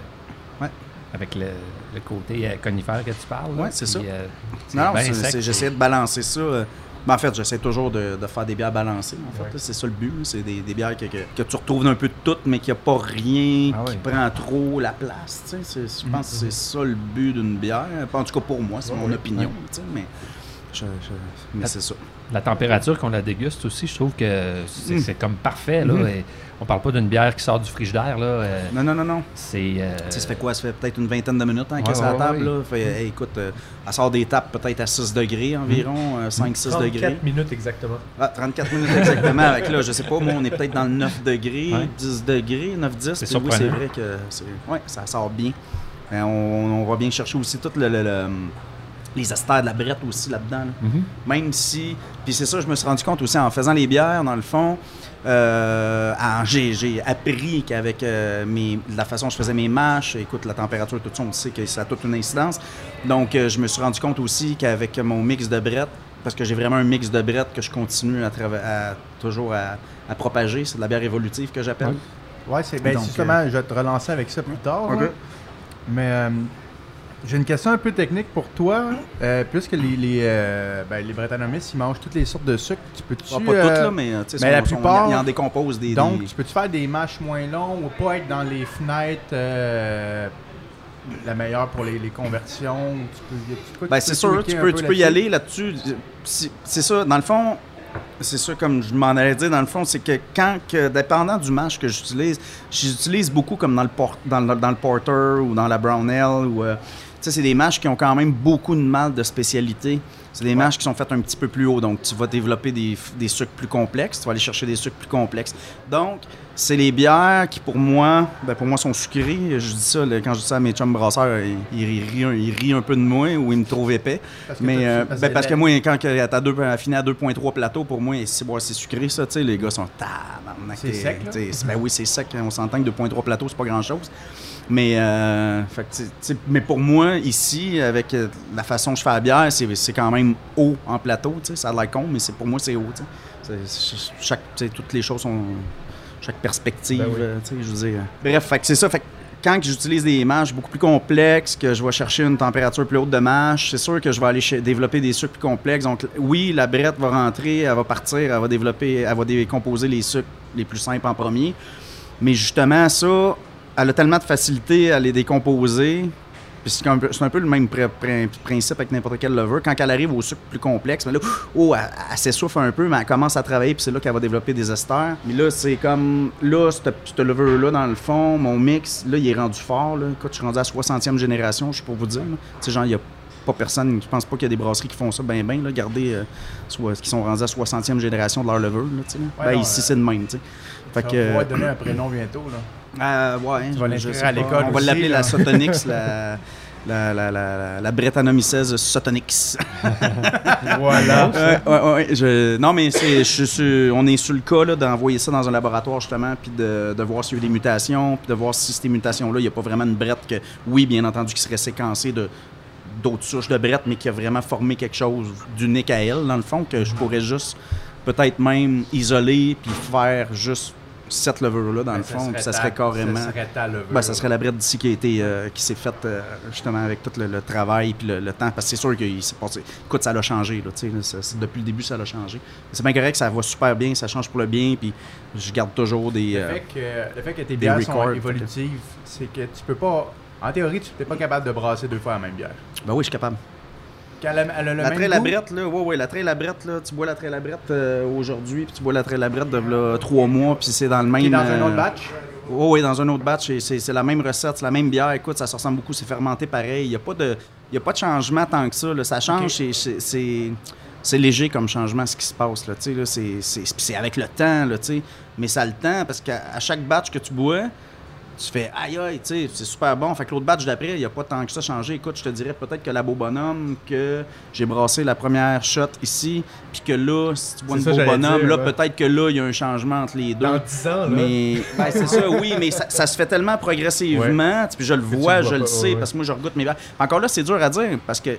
Ouais. Avec le, le côté euh, conifère que tu parles. là. Ouais, c'est Puis, ça. euh, c'est Non, j'essaie de balancer ça. Ben, en fait, j'essaie toujours de, de faire des bières balancées. En fait, Ouais. c'est ça le but. C'est des, des bières que, que- que tu retrouves un peu de tout, mais qu'il n'y a pas rien Ah qui prend trop la place. tu sais. C'est- Je pense que c'est ça le but d'une bière. En tout cas pour moi, c'est Ouais, mon ouais. opinion. tu sais, Mais, je- je- mais c'est ça. La température qu'on la déguste aussi, je trouve que c'est, Mm. c'est comme parfait. Là, Mhm. et on parle pas d'une bière qui sort du frigidaire. Là, euh, Non, non, non, non. c'est, euh, Tu sais, ça fait quoi? Ça fait peut-être une vingtaine de minutes hein, qu'elle Ouais, est à la ouais, table. ouais. Là. Fait, hey, écoute, euh, elle sort des tapes peut-être à 6 degrés environ, euh, 5-6 degrés. 34 minutes exactement. Ah, 34 minutes exactement. Avec là, je sais pas, moi, on est peut-être dans le 9 degrés, Ouais. 10 degrés, 9-10. C'est oui, c'est vrai que ça sort bien. Euh, on, on va bien chercher aussi tout le, le- le- les esters de la brette aussi là-dedans. là. mhm. Même si. Puis c'est ça, je me suis rendu compte aussi en faisant les bières, dans le fond. euh, j'ai, appris qu'avec euh, mes, la façon dont je faisais mes mâches, écoute, la température, tout ça, on sait que ça a toute une incidence. Donc, euh, je me suis rendu compte aussi qu'avec mon mix de brette, parce que j'ai vraiment un mix de brette que je continue à, toujours à, à propager, c'est de la bière évolutive que j'appelle. Ouais, c'est ben, Donc, justement, je vais te relancer avec ça plus tard. Ok. là. Mais euh, j'ai une question un peu technique pour toi. Euh, puisque les, les, euh, ben, les ils mangent toutes les sortes de sucre, tu peux-tu... Ah, pas toutes, euh, là, mais euh, la plupart- ils en décomposent des. Donc, des- tu peux-tu faire des mâches moins longs ou pas être dans les fenêtres euh, la meilleure pour les, les conversions? Y Ben, c'est sûr, tu peux, peu tu peux y là-dessus? aller là-dessus. C'est ça, dans le fond, c'est ça comme je m'en allais dire, dans le fond, c'est que quand, que, dépendant du match que j'utilise, j'utilise beaucoup comme dans le, por- dans, le, dans le porter ou dans la brown ale. Ou, sais, c'est des matchs qui ont quand même beaucoup de mal de spécialité. C'est des matchs qui sont faits un petit peu plus haut. Donc, tu vas développer des, sucres plus complexes. Tu vas aller chercher des sucres plus complexes. Donc, c'est les bières qui, pour moi, ben pour moi, sont sucrées. Je dis ça, là, quand je dis ça à mes chums brasseurs, ils, ils rient, un- ils rient un peu de moi ou ils me trouvent épais. Parce que Mais euh, parce ben, que parce la- que moi, quand t'as deux, finit à 2.3 plateaux, pour moi, c'est bon, sucré, ça, les gars sont tabarnak. C'est sec, là? Ben oui, c'est sec. On s'entend que 2.3 plateaux, c'est pas grand-chose. Mais, euh, fait mais pour moi, ici, avec euh, la façon que je fais la bière, c'est c'est quand même haut en plateau. Ça a l'air con, mais c'est pour moi, c'est haut. tu sais. C'est- c'est- Chaque, toutes les choses sont. Chaque perspective, Ben oui. euh, je veux dire. Bref, fait que c'est ça. Fait que quand j'utilise des mâches beaucoup plus complexes, que je vais chercher une température plus haute de mâche, c'est sûr que je vais aller développer des sucres plus complexes. Donc, oui, la brette va rentrer, elle va partir, elle va développer, elle va décomposer les sucres les plus simples en premier. Mais justement, ça, elle a tellement de facilité à les décomposer. Puis c'est un, peu- c'est un peu le même pr- pr- principe avec n'importe quel lever. Quand elle arrive au sucre plus complexe, mais là, oh, elle, elle s'essouffle un peu, mais elle commence à travailler, puis c'est là qu'elle va développer des esters. Mais là, c'est comme, là, ce lever-là, dans le fond, mon mix, là, il est rendu fort. Là. Écoute, je suis rendu à 60e génération, je suis pour vous dire. là. Tu sais, genre, il n'y a pas personne, je pense pas qu'il y a des brasseries qui font ça bien, bien. Regardez, euh, soit, qui sont rendus à 60e génération de leur lever. Là, tu sais, là. Ouais, ben, non, ici, euh, c'est de même. tu sais. Fait Ça que, va euh, donner un prénom bientôt. Là. Euh, ouais, Tu vas je- l'inscrire je sais à pas. l'école On va l'appeler la Sotonix, la, la, la, la, la Brettanomyces Sotonix. voilà. ouais, ouais, ouais, je- non, mais c'est, je on est sur le cas là, d'envoyer ça dans un laboratoire, justement, puis de, de voir s'il y a eu des mutations, puis de voir si ces mutations-là, il n'y a pas vraiment une brette que, oui, bien entendu, qui serait séquencée de d'autres souches de brette, mais qui a vraiment formé quelque chose d'unique à elle, dans le fond, que je pourrais juste, peut-être même, isoler, puis faire juste cette levure-là, dans le fond, puis ça serait carrément... Ça serait ta levure. Ben, ça serait la brette d'ici qui a été euh, qui s'est faite euh, justement avec tout le, le travail puis le, le temps parce que c'est sûr qu'il s'est passé écoute ça l'a changé là, tu sais, là, ça- depuis le début ça l'a changé c'est bien correct ça va super bien ça change pour le bien puis je garde toujours des Le euh, fait, que, le fait que tes bières sont records, évolutives, c'est que tu peux pas. En théorie, tu n'es pas capable de brasser deux fois la même bière. ben oui je suis capable qu'elle a, elle a le La même trail à brette, là, ouais, ouais, la trail à brette, là, tu bois la trail à brette euh, aujourd'hui, puis tu bois la trail à brette de là, trois mois, puis c'est dans le même. Qui est dans un euh, autre batch? Oui, oui, dans un autre batch, c'est la même recette, c'est la même bière. Écoute, ça se ressemble beaucoup, c'est fermenté pareil. Il n'y a, pas de- y a pas de changement tant que ça. là. Ça change, Ok. c'est- c'est- léger comme changement ce qui se passe. Là, là, c'est- c'est puis c'est avec le temps, là, tu sais. mais ça a le temps parce qu'à chaque batch que tu bois, tu fais aïe aïe, tu sais, c'est super bon. Fait que l'autre batch d'après, il n'y a pas tant que ça changé. Écoute, je te dirais peut-être que la Beau Bonhomme, que j'ai brassé la première shot ici, puis que là, si tu bois une Beau Bonhomme, dire, là, ouais. peut-être que là, il y a un changement entre les deux. Dans 10 ans, là. Mais ben, c'est ça, oui, mais ça, ça se fait tellement progressivement. Puis je le vois, je le sais, ouais. parce que moi, je regoute mes bières. Encore là, c'est dur à dire parce que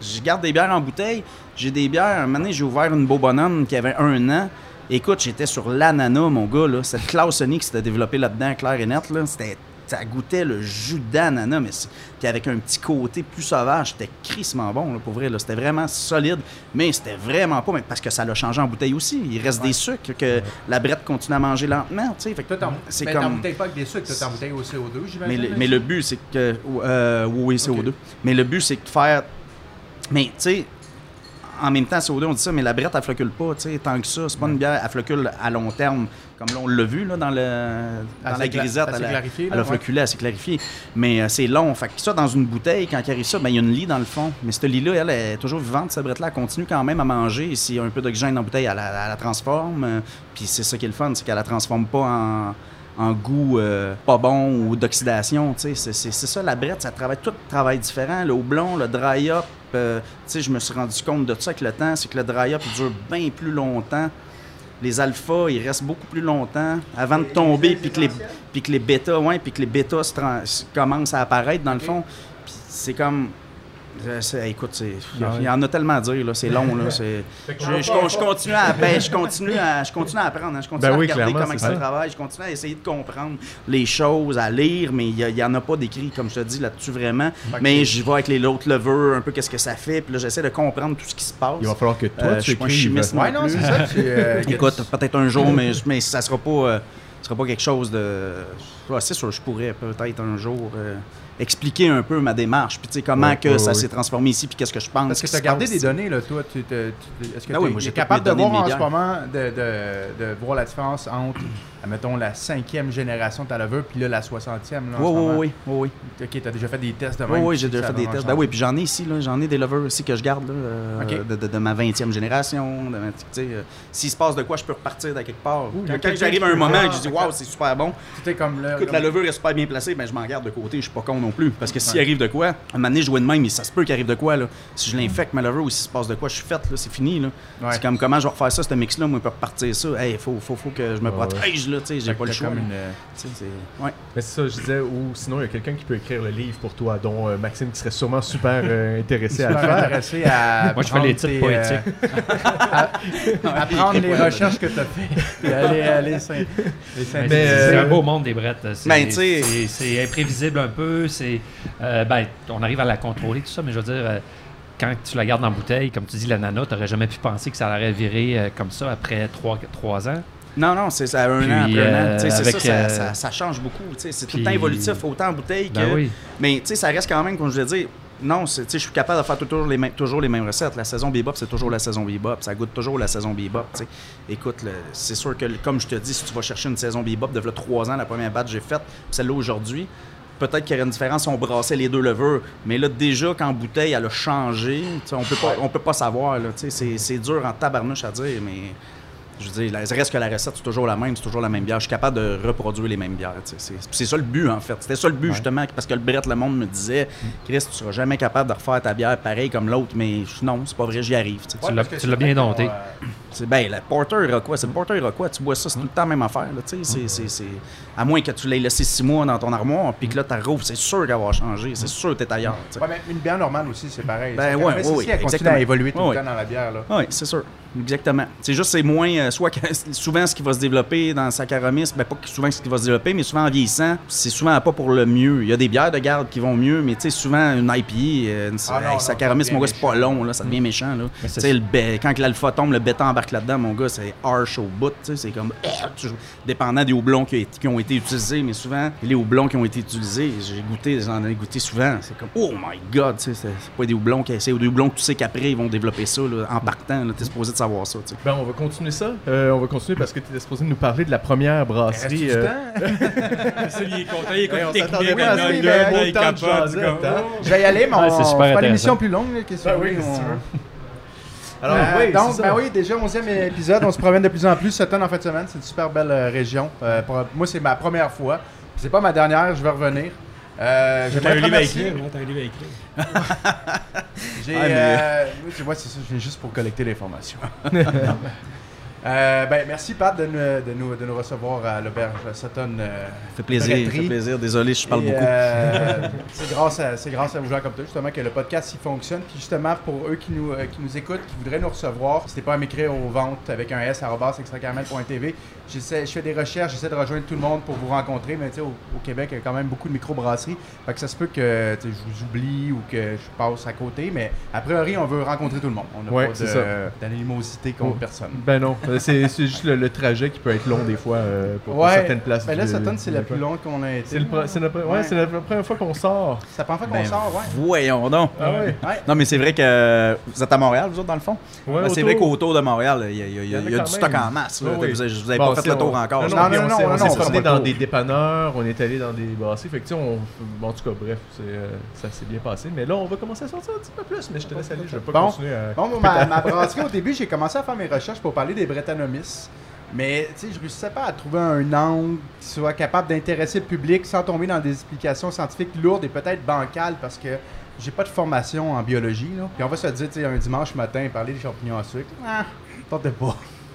je garde des bières en bouteille. J'ai des bières. Un moment donné, j'ai ouvert une Beau Bonhomme qui avait un an. Écoute, j'étais sur l'ananas, mon gars. Là. Cette classe Sonic qui s'était développée là-dedans, clair et net. Là. C'était, ça goûtait le jus d'ananas, mais puis avec un petit côté plus sauvage. C'était crissement bon, là, pour vrai. Là. C'était vraiment solide, mais c'était vraiment pas. mais parce que ça l'a changé en bouteille aussi. Il reste des sucres que la brette continue à manger lentement. tu sais. Fait que c'est mais comme. t'embouteilles pas avec des sucres, t'embouteilles au CO2, Mais j'imagine. mais ça? le but, c'est que. euh, oui, oui, CO2. Mais le but, c'est de faire. Mais, tu sais, en même temps, CO2, on dit ça, mais la brette, elle flocule pas, tu sais, tant que ça. C'est pas une bière, elle flocule à long terme, comme là, on l'a vu, là, dans, le, dans la grisette. elle s'est Elle, a- clarifiée, là, elle a ouais. floculé, elle s'est clarifiée. Mais euh, c'est long. Fait que ça, dans une bouteille, quand il arrive ça, ben, il y a une lie dans le fond. Mais cette lie-là, elle, est toujours vivante, cette brette-là. Elle continue quand même à manger. Et S'il y a un peu d'oxygène dans la bouteille, elle, la- elle la transforme. Euh, Puis c'est ça qui est le fun, c'est qu'elle la transforme pas en en goût euh, pas bon ou d'oxydation. C'est ça, la brette, ça travaille, tout travaille différent. Le houblon, le dry-up, euh, je me suis rendu compte de ça avec le temps, c'est que le dry-up, dure bien plus longtemps. Les alphas, ils restent beaucoup plus longtemps avant de tomber, puis que les, puis que les bêtas, ouais, puis que les bêtas commencent à apparaître dans le fond. Puis c'est comme... écoute, c'est- il y, en a tellement à dire, là, c'est long. Là, je, je con- je continue à, ben, je continue à, je continue à apprendre, hein, je continue Ben à oui, regarder comment ça ça. travaille, je continue à essayer de comprendre les choses, à lire, mais il n'y en a pas d'écrit, comme je te dis, là-dessus vraiment. Mais j'y vais avec les autres levers, un peu qu'est-ce que ça fait, puis là, j'essaie de comprendre tout ce qui se passe. Il va falloir que toi, Euh, tu je suis pas un écrives. chimiste Ouais, non, plus. c'est ça. tu, euh, Écoute, peut-être un jour, mais, mais ça sera pas, euh, sera pas quelque chose de. Ouais, c'est sûr, je pourrais peut-être un jour euh, expliquer un peu ma démarche, puis tu sais comment Ouais, que ouais, ça s'est transformé ici, puis qu'est-ce que je pense. Parce que tu as gardé des données, là, toi. Tu, Est-ce que Ben tu oui, moi, j'ai es capable de voir en ce moment, de, de, de voir la différence entre, mettons, la cinquième génération de ta levure, puis là, la soixantième, là, Oui, oui, oui, oui, oui. Ok, tu as déjà fait des tests de Oui, même. oui, tu j'ai déjà fait des tests. Ben oui, puis j'en ai ici, là, j'en ai des lovers aussi que je garde là, euh, de, de- de ma 20e génération. de ma- tu sais, euh, S'il se passe de quoi, je peux repartir de quelque part. Ouh, quand quand quelqu'un j'arrive à un moment et que je dis que- c'est super bon. Tout est comme là. Écoute, comme- la levure est super bien placée, ben je m'en garde de côté, je suis pas con non plus. Parce que s'il Ouais. arrive de quoi, un moment donné, je jouais de même, mais ça se peut qu'il arrive de quoi, là. Si je l'infecte ma levure ou s'il se passe de quoi, je suis faite, là, c'est fini. Ouais. C'est comme comment je vais refaire ça, ce mix-là, moi, pour repartir ça? Hey, faut, faut, faut que je me protège, là, tu sais, j'ai pas le choix. comme une, euh, ouais. Mais c'est ça, je disais, ou sinon, il y a quelqu'un qui peut écrire le livre pour toi, dont euh, Maxime qui serait sûrement super euh, intéressé à faire. intéressé à. Moi, je fais les titres poétiques. euh, à, à prendre les recherches que tu as fait. Et aller, aller, c'est c'est un beau monde des brettes. C'est Ben, c'est- c'est imprévisible un peu. C'est euh, ben, on arrive à la contrôler tout ça, mais je veux dire, euh, quand tu la gardes en bouteille, comme tu dis, la nana, tu n'aurais jamais pu penser que ça aurait viré euh, comme ça après trois, trois ans. Non, non, c'est ça, un Puis, an après un an. euh, c'est ça, ça, euh, ça, ça change beaucoup. C'est tout le temps évolutif, autant en bouteille que. Ben oui. Mais ça reste quand même, comme je l'ai dit, non, je suis capable de faire toujours les, mêmes, toujours les mêmes recettes. La saison bebop, c'est toujours la saison bebop. Ça goûte toujours la saison bebop. Écoute, c'est sûr que, comme je te dis, si tu vas chercher une saison bebop de là, trois ans, la première batch que j'ai faite, celle-là aujourd'hui, peut-être qu'il y aurait une différence si on brassait les deux levures. Mais là, déjà, qu'en bouteille, elle a changé, on peut pas, on peut pas savoir. c'est dur en tabarnouche à dire, mais je veux dire, il reste que la recette, c'est toujours la même, c'est toujours la même bière. Je suis capable de reproduire les mêmes bières. C'est ça le but, en fait. C'était ça le but, justement, parce que le Brett, le monde me disait Chris, tu seras jamais capable de refaire ta bière pareil comme l'autre, mais je- non, c'est pas vrai, j'y arrive. tu l'as- tu l'as bien dompté. C'est ben, le porter iroquois, c'est le porter iroquois, tu bois ça, c'est tout le temps la même affaire. Là, tu sais, c'est- c'est- c'est- À moins que tu l'aies laissé six mois dans ton armoire, puis que là, tu rouvres, c'est sûr qu'elle va changer, c'est sûr que t'es ailleurs. tu. Ouais, mais une bière normale aussi, c'est pareil. Ben C'est ouais, elle continue à évoluer tout Ouais, le temps dans la bière, là. Oui, c'est sûr. Exactement. C'est juste, c'est moins. euh, soit que, souvent, ce qui va se développer dans Saccharomyces, ben pas souvent ce qui va se développer, mais souvent en vieillissant, c'est souvent pas pour le mieux. Il y a des bières de garde qui vont mieux, mais tu sais, souvent une IPA, euh, une, Ah non, hey, Saccharomyces, mon gars, c'est pas long, là, ça devient méchant. Là. Mais Tu c'est le bé- quand l'alpha tombe, le bêta embarque là-dedans, mon gars, c'est harsh au bout, tu c'est comme tu- dépendant des houblons qui, ont été utilisés, mais souvent les houblons qui ont été utilisés, j'ai goûté, j'en ai goûté souvent, c'est comme oh my god, tu sais, c'est c'est pas des houblons qui c'est des houblons que tu sais qu'après ils vont développer ça là, en partant, supposé de savoir ça. Ben, on va continuer ça. Euh, on va continuer parce que tu étais supposé nous parler de la première brasserie. euh, Ça, il est content, il est Hey, on à mais il capote, attends. oh. Je vais y aller, mais on, Ouais, on fera l'émission plus longue. là, qu'est-ce que Ben tu oui, qu'est-ce que tu on- veux. Alors, Euh, oui, donc, ben oui, déjà 11e épisode. On se promène de plus en plus. Sutton en fin de semaine, c'est une super belle région. Euh, pour- moi, c'est ma première fois. C'est pas ma dernière, je vais revenir. Euh, T'as J'aimerais un livre à écrire, hein, un livre à écrire. J'ai, Ah, mais- euh, oui, tu vois, c'est ça, je viens juste pour collecter l'information. Euh, ben, merci Pat de nous, de nous, de nous recevoir à l'auberge Sutton. euh, Ça fait plaisir, fait plaisir. Désolé, je parle Et, beaucoup. euh, c'est grâce à c'est grâce à vous gens comme toi justement que le podcast il fonctionne. Puis justement pour eux qui nous euh, qui nous écoutent, qui voudraient nous recevoir, n'hésitez pas à m'écrire aux ventes avec un s extracaramel.tv. J'essaie, je fais des recherches, j'essaie de rejoindre tout le monde pour vous rencontrer, mais tu sais au, au Québec il y a quand même beaucoup de microbrasseries, fait que ça se peut que tu sais, je vous oublie ou que je passe à côté, mais a priori on veut rencontrer tout le monde. On n'a Ouais, pas ça. d'animosité contre Oh. personne. Ben non, Euh, c'est c'est juste le, le trajet qui peut être long des fois euh, pour, certaines places. ben là Sutton c'est la plus longue qu'on a été. C'est c'est la, pre- ouais, Ouais. c'est la première fois qu'on sort. Ça prend fois qu'on Ben, sort, ouais. Voyons donc. Ah ouais. Ouais. Non, mais c'est vrai que vous êtes à Montréal, vous autres, dans le fond? Ouais, Ben, c'est autour. vrai qu'autour de Montréal, il y a, il y a- y y du même. stock en masse. là. Oui, oui. Vous avez Bon, pas fait le tour on- encore. Non, je non, Non, on s'est- promené dans des dépanneurs, on est allé dans des brasseries. Fait que, tu sais, on, bon, en tout cas, bref, c'est, euh, ça s'est bien passé. Mais là, on va commencer à sortir un petit peu plus, mais je te laisse aller, je vais pas continuer à... Bon, ma brasserie, au début, j'ai commencé à faire mes recherches pour parler des Mais, je réussissais pas à trouver un angle qui soit capable d'intéresser le public sans tomber dans des explications scientifiques lourdes et peut-être bancales parce que j'ai pas de formation en biologie. Puis on va se dire, un dimanche matin, parler des champignons à sucre. Ah, pas.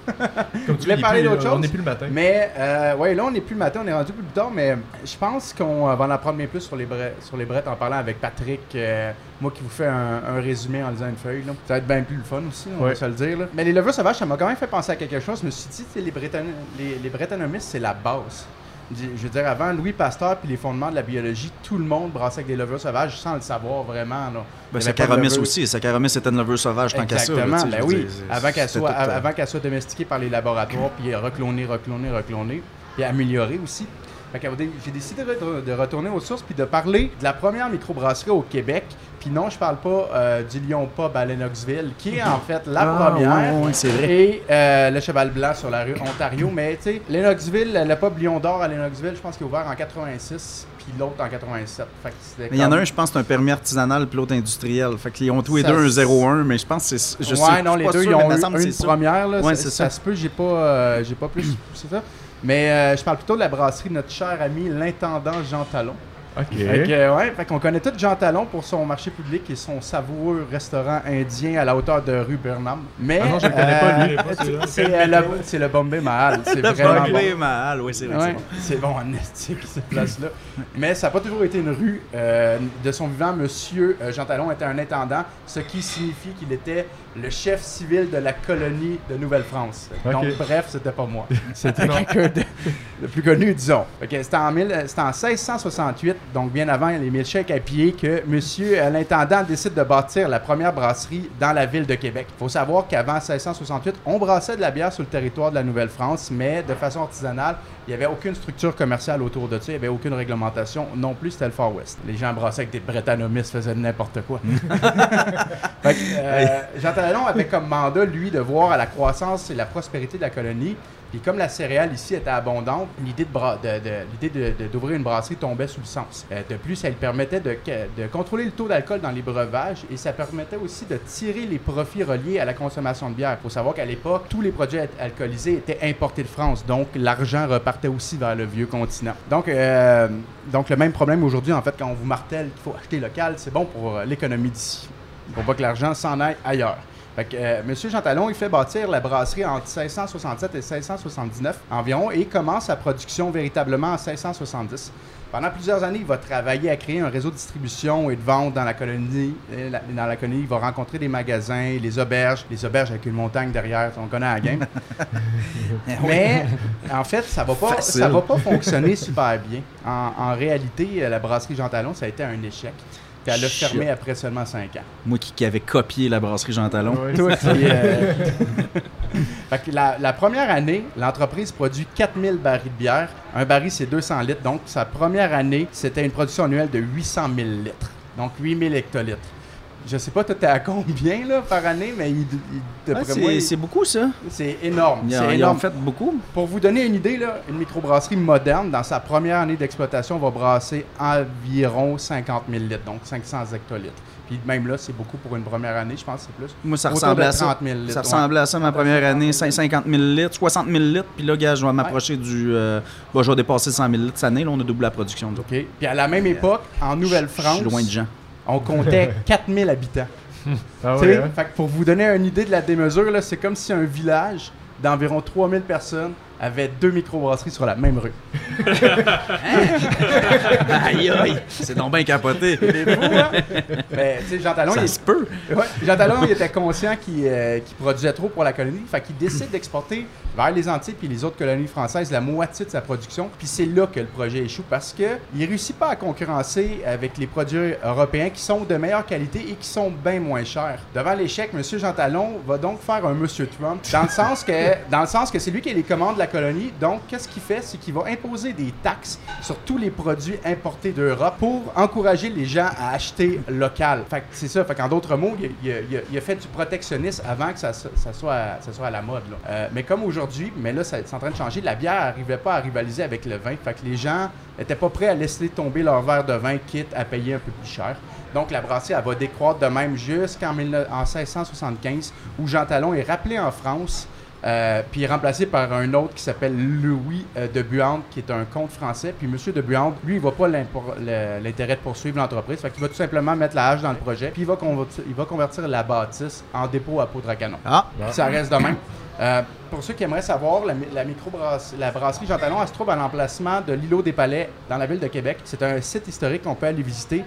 Comme Je voulais parler d'autre On chose. n'est plus le matin. Mais, euh, ouais, là, on n'est plus le matin, on est rendu plus tard, mais je pense qu'on va en apprendre bien plus sur les, bre- sur les brettes en parlant avec Patrick, euh, moi qui vous fais un, un résumé en lisant une feuille. Là. Ça va être bien plus le fun aussi, on Ouais. va se le dire. Là. Mais les levures sauvages, ça m'a quand même fait penser à quelque chose. Je me suis dit, tu les, Bretton- les, les Brettanomyces, c'est la base. Je veux dire, avant Louis Pasteur puis les fondements de la biologie, tout le monde brassait avec des levures sauvages sans le savoir vraiment. Là. Ben, Saccharomyces aussi. Saccharomyces c'était une levure sauvage tant qu'à ça. Exactement, ben oui. dire, Avant qu'elle soit, avant qu'elle soit domestiquée par les laboratoires, puis reclonée, reclonée, reclonée, puis améliorée aussi. J'ai décidé de, re- de retourner aux sources puis de parler de la première microbrasserie au Québec. Puis non, je parle pas euh, du Lion Pub à Lennoxville, qui est en fait la Ah, première. ouais, c'est vrai. Et euh, le Cheval Blanc sur la rue Ontario. Mais tu sais, Lennoxville, le pub Lion d'Or à Lennoxville, je pense qu'il est ouvert en 86, puis l'autre en 87. Fait que c'était Mais il y en a un, je pense, c'est un permis artisanal, puis l'autre industriel. Fait qu'ils ont tous les Ça deux un s- 0-1, mais je pense que c'est. Ouais, sais, non, les deux, sûr, ils ont eu une première. Là, Ouais, ça, ça ça. se peut, j'ai pas, euh, j'ai pas plus. C'est ça. Mais euh, je parle plutôt de la brasserie de notre cher ami, l'intendant Jean Talon. OK. Fait que, euh, ouais, fait qu'on connaît tout Jean Talon pour son marché public et son savoureux restaurant indien à la hauteur de rue Burnham. Mais Ah non, je le connais pas, lui. C'est euh, le, c'est le Bombay Mahal. C'est Le vraiment bon. Bombay Mahal, oui, c'est vrai. Ouais, c'est bon. en estique, cette place-là. Mais ça n'a pas toujours été une rue. Euh, de son vivant, Monsieur euh, Jean Talon était un intendant, ce qui signifie qu'il était le chef civil de la colonie de Nouvelle-France. Ok. Donc, bref, c'était pas moi. C'était quelqu'un de, de plus connu, disons. Ok, c'était en, mille- c'était en 1668, donc bien avant les milkshakes à pied, que Monsieur euh, l'intendant décide de bâtir la première brasserie dans la ville de Québec. Il faut savoir qu'avant 1668, on brassait de la bière sur le territoire de la Nouvelle-France, mais de façon artisanale. Il n'y avait aucune structure commerciale autour de ça, il n'y avait aucune réglementation. Non plus, c'était le Far West. Les gens brassaient avec des Brettanomyces, faisaient n'importe quoi. Fait que, euh, Jean Talon avait comme mandat, lui, de voir à la croissance et la prospérité de la colonie. Puis comme la céréale ici était abondante, l'idée bra- de- d'ouvrir une brasserie tombait sous le sens. Euh, de plus, lui permettait de, contrôler le taux d'alcool dans les breuvages et ça permettait aussi de tirer les profits reliés à la consommation de bière. Il faut savoir qu'à l'époque, tous les produits al- alcoolisés étaient importés de France, donc l'argent repartait aussi vers le vieux continent. Donc, euh, donc le même problème aujourd'hui, en fait, quand on vous martèle qu'il faut acheter local, c'est bon pour euh, l'économie d'ici. Pour pas que l'argent s'en aille ailleurs. Fait que, euh, Monsieur Jean Talon, il fait bâtir la brasserie entre 1667 et 1679 environ et commence sa production véritablement en 1670. Pendant plusieurs années, il va travailler à créer un réseau de distribution et de vente dans la colonie. Et la- Dans la colonie, il va rencontrer des magasins, les auberges, les auberges avec une montagne derrière, on connaît la game. Mais en fait, ça va pas, Facile. ça va pas fonctionner super bien. En, en réalité, euh, la brasserie Jean Talon, ça a été un échec. Puis elle a Shit. fermé après seulement 5 ans. Moi qui, qui avais copié la brasserie Jean Talon. Ouais, Toi qui, euh, fait que la, la première année, l'entreprise produit 4000 barils de bière. Un baril, c'est 200 litres. Donc, sa première année, c'était une production annuelle de 800 000 litres. Donc, 8000 hectolitres. Je sais pas, toi, t'es à combien là, par année, mais il, il- moi, c'est il- c'est beaucoup, ça. c'est énorme. Ils, C'est énorme. fait beaucoup. Pour vous donner une idée, là, une microbrasserie moderne, dans sa première année d'exploitation, va brasser environ 50 000 litres, donc 500 hectolitres. Puis même là, c'est beaucoup pour une première année, je pense que c'est plus. Moi, ça Autour ressemblait à ça. 30 000 litres, Ça ouais. ressemblait à ça ma première année, 5- 50 000 litres, 60 000 litres. Puis là, gars, je vais m'approcher du. euh, bon, je vais dépasser 100 000 litres cette année. Là, on a doublé la production. OK. Puis à la même époque, en Je Nouvelle-France, suis loin de gens. On comptait 4000 habitants. Ah ouais, hein? fait que pour vous donner une idée de la démesure, c'est comme si un village d'environ 3000 personnes avait deux microbrasseries sur la même rue. aïe, aïe! C'est donc bien capoté. C'est fou, hein? Mais, tu sais, Jean Talon, il Ça se peut. Ouais. Jean Talon, il était conscient qu'il euh, qu'il produisait trop pour la colonie. Fait qu'il décide d'exporter vers les Antilles puis les autres colonies françaises la moitié de sa production. Puis c'est là que le projet échoue parce que il réussit pas à concurrencer avec les produits européens qui sont de meilleure qualité et qui sont bien moins chers. Devant l'échec, M. Jean Talon va donc faire un Monsieur Trump dans le sens que dans le sens que c'est lui qui a les commandes de colonie. Donc qu'est-ce qu'il fait, c'est qu'il va imposer des taxes sur tous les produits importés d'Europe pour encourager les gens à acheter local. Fait que c'est ça. Fait qu'en d'autres mots, il a, fait du protectionnisme avant que ça, soit, à, ça soit à la mode. Euh, mais comme aujourd'hui, mais là, c'est en train de changer. La bière n'arrivait pas à rivaliser avec le vin. Fait que les gens n'étaient pas prêts à laisser tomber leur verre de vin, quitte à payer un peu plus cher. Donc la brasserie, elle va décroître de même jusqu'en 19- en 1675, où Jean Talon est rappelé en France euh, puis remplacé par un autre qui s'appelle Louis euh, de Buande, qui est un comte français. Puis Monsieur de Buande, lui, il voit pas l'intérêt de poursuivre l'entreprise. Fait qu'il va tout simplement mettre la hache dans le projet. Puis il va, convertir, il va convertir la bâtisse en dépôt à poudre à canon. Ah, Puis Ça reste de même. Euh, pour ceux qui aimeraient savoir, la, la la brasserie Jean Talon, elle se trouve à l'emplacement de l'îlot des Palais dans la ville de Québec. C'est un site historique qu'on peut aller visiter.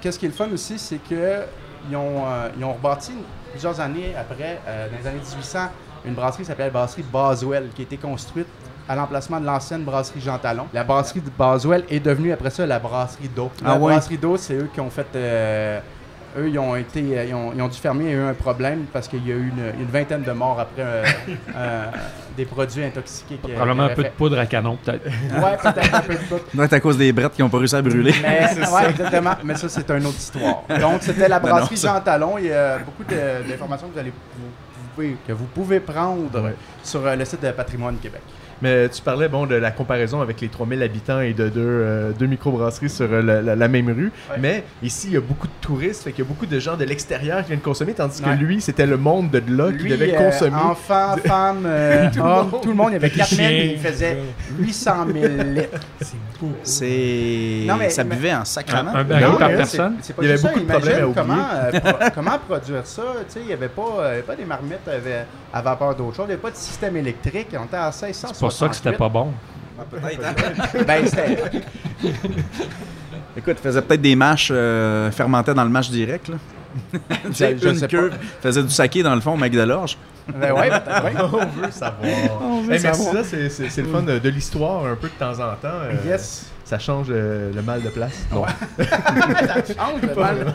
Qu'est-ce qui est le fun aussi, c'est que ils ont, ils ont rebâti plusieurs années après, dans les années 1800, une brasserie qui s'appelle la brasserie Boswell, qui a été construite à l'emplacement de l'ancienne brasserie Jean Talon. La brasserie de Boswell est devenue après ça la brasserie d'eau. La Ah ouais? brasserie d'eau, c'est eux qui ont fait. euh, eux, ils ont, été, euh, ils, ont, ils ont dû fermer, il y a eu un problème parce qu'il y a eu une, une vingtaine de morts après euh, euh, des produits intoxiqués. qui- Probablement qui un peu de poudre à canon, peut-être. Ouais, peut-être un peu de tout. doit être à cause des brettes qui n'ont pas réussi à brûler. Mais, ouais, exactement. Mais ça, c'est une autre histoire. Donc, c'était la Ben non, brasserie Jean Talon. Il y a beaucoup d'informations que vous allez vous pouvez, que vous pouvez prendre Ouais. sur euh, le site de Patrimoine Québec. Mais tu parlais bon, de la comparaison avec les 3000 habitants et de deux, euh, deux microbrasseries sur euh, la, la- la même rue. Ouais. Mais ici, il y a beaucoup de touristes, fait qu'il y a beaucoup de gens de l'extérieur qui viennent consommer, tandis que lui, c'était le monde de là qui Lui, devait euh, consommer. enfants, femmes, euh, Tout le hommes, monde. tout le monde. Il y avait 4000 Chiens, et il faisait 800 000 litres. C'est beaucoup. C'est. Non, mais- ça mais- buvait en sacrement. Un, un baril Non, par personne? C'est pas Il y avait ça, beaucoup de problèmes à comment, euh, pro- comment produire ça. Tu sais, il n'y avait pas, pas des marmites à vapeur d'eau chaude, il n'y avait pas de système électrique. On était à 1600 C'est pour ça que c'était pas bon. Peut-être, hein? Ben, c'était. Écoute, faisait peut-être des mâches, euh, fermentait dans le mâche direct. Là. Tu sais, je une sais queue, faisait du saké dans le fond, au Mac de l'Orge. Ben ouais, peut-être, ouais. On veut savoir. veut Hey, merci, savoir. ça, c'est- c'est c'est le fun de, de l'histoire un peu de temps en temps. euh, Yes. Ça change euh, le mal de place. Non. Ça change le mal.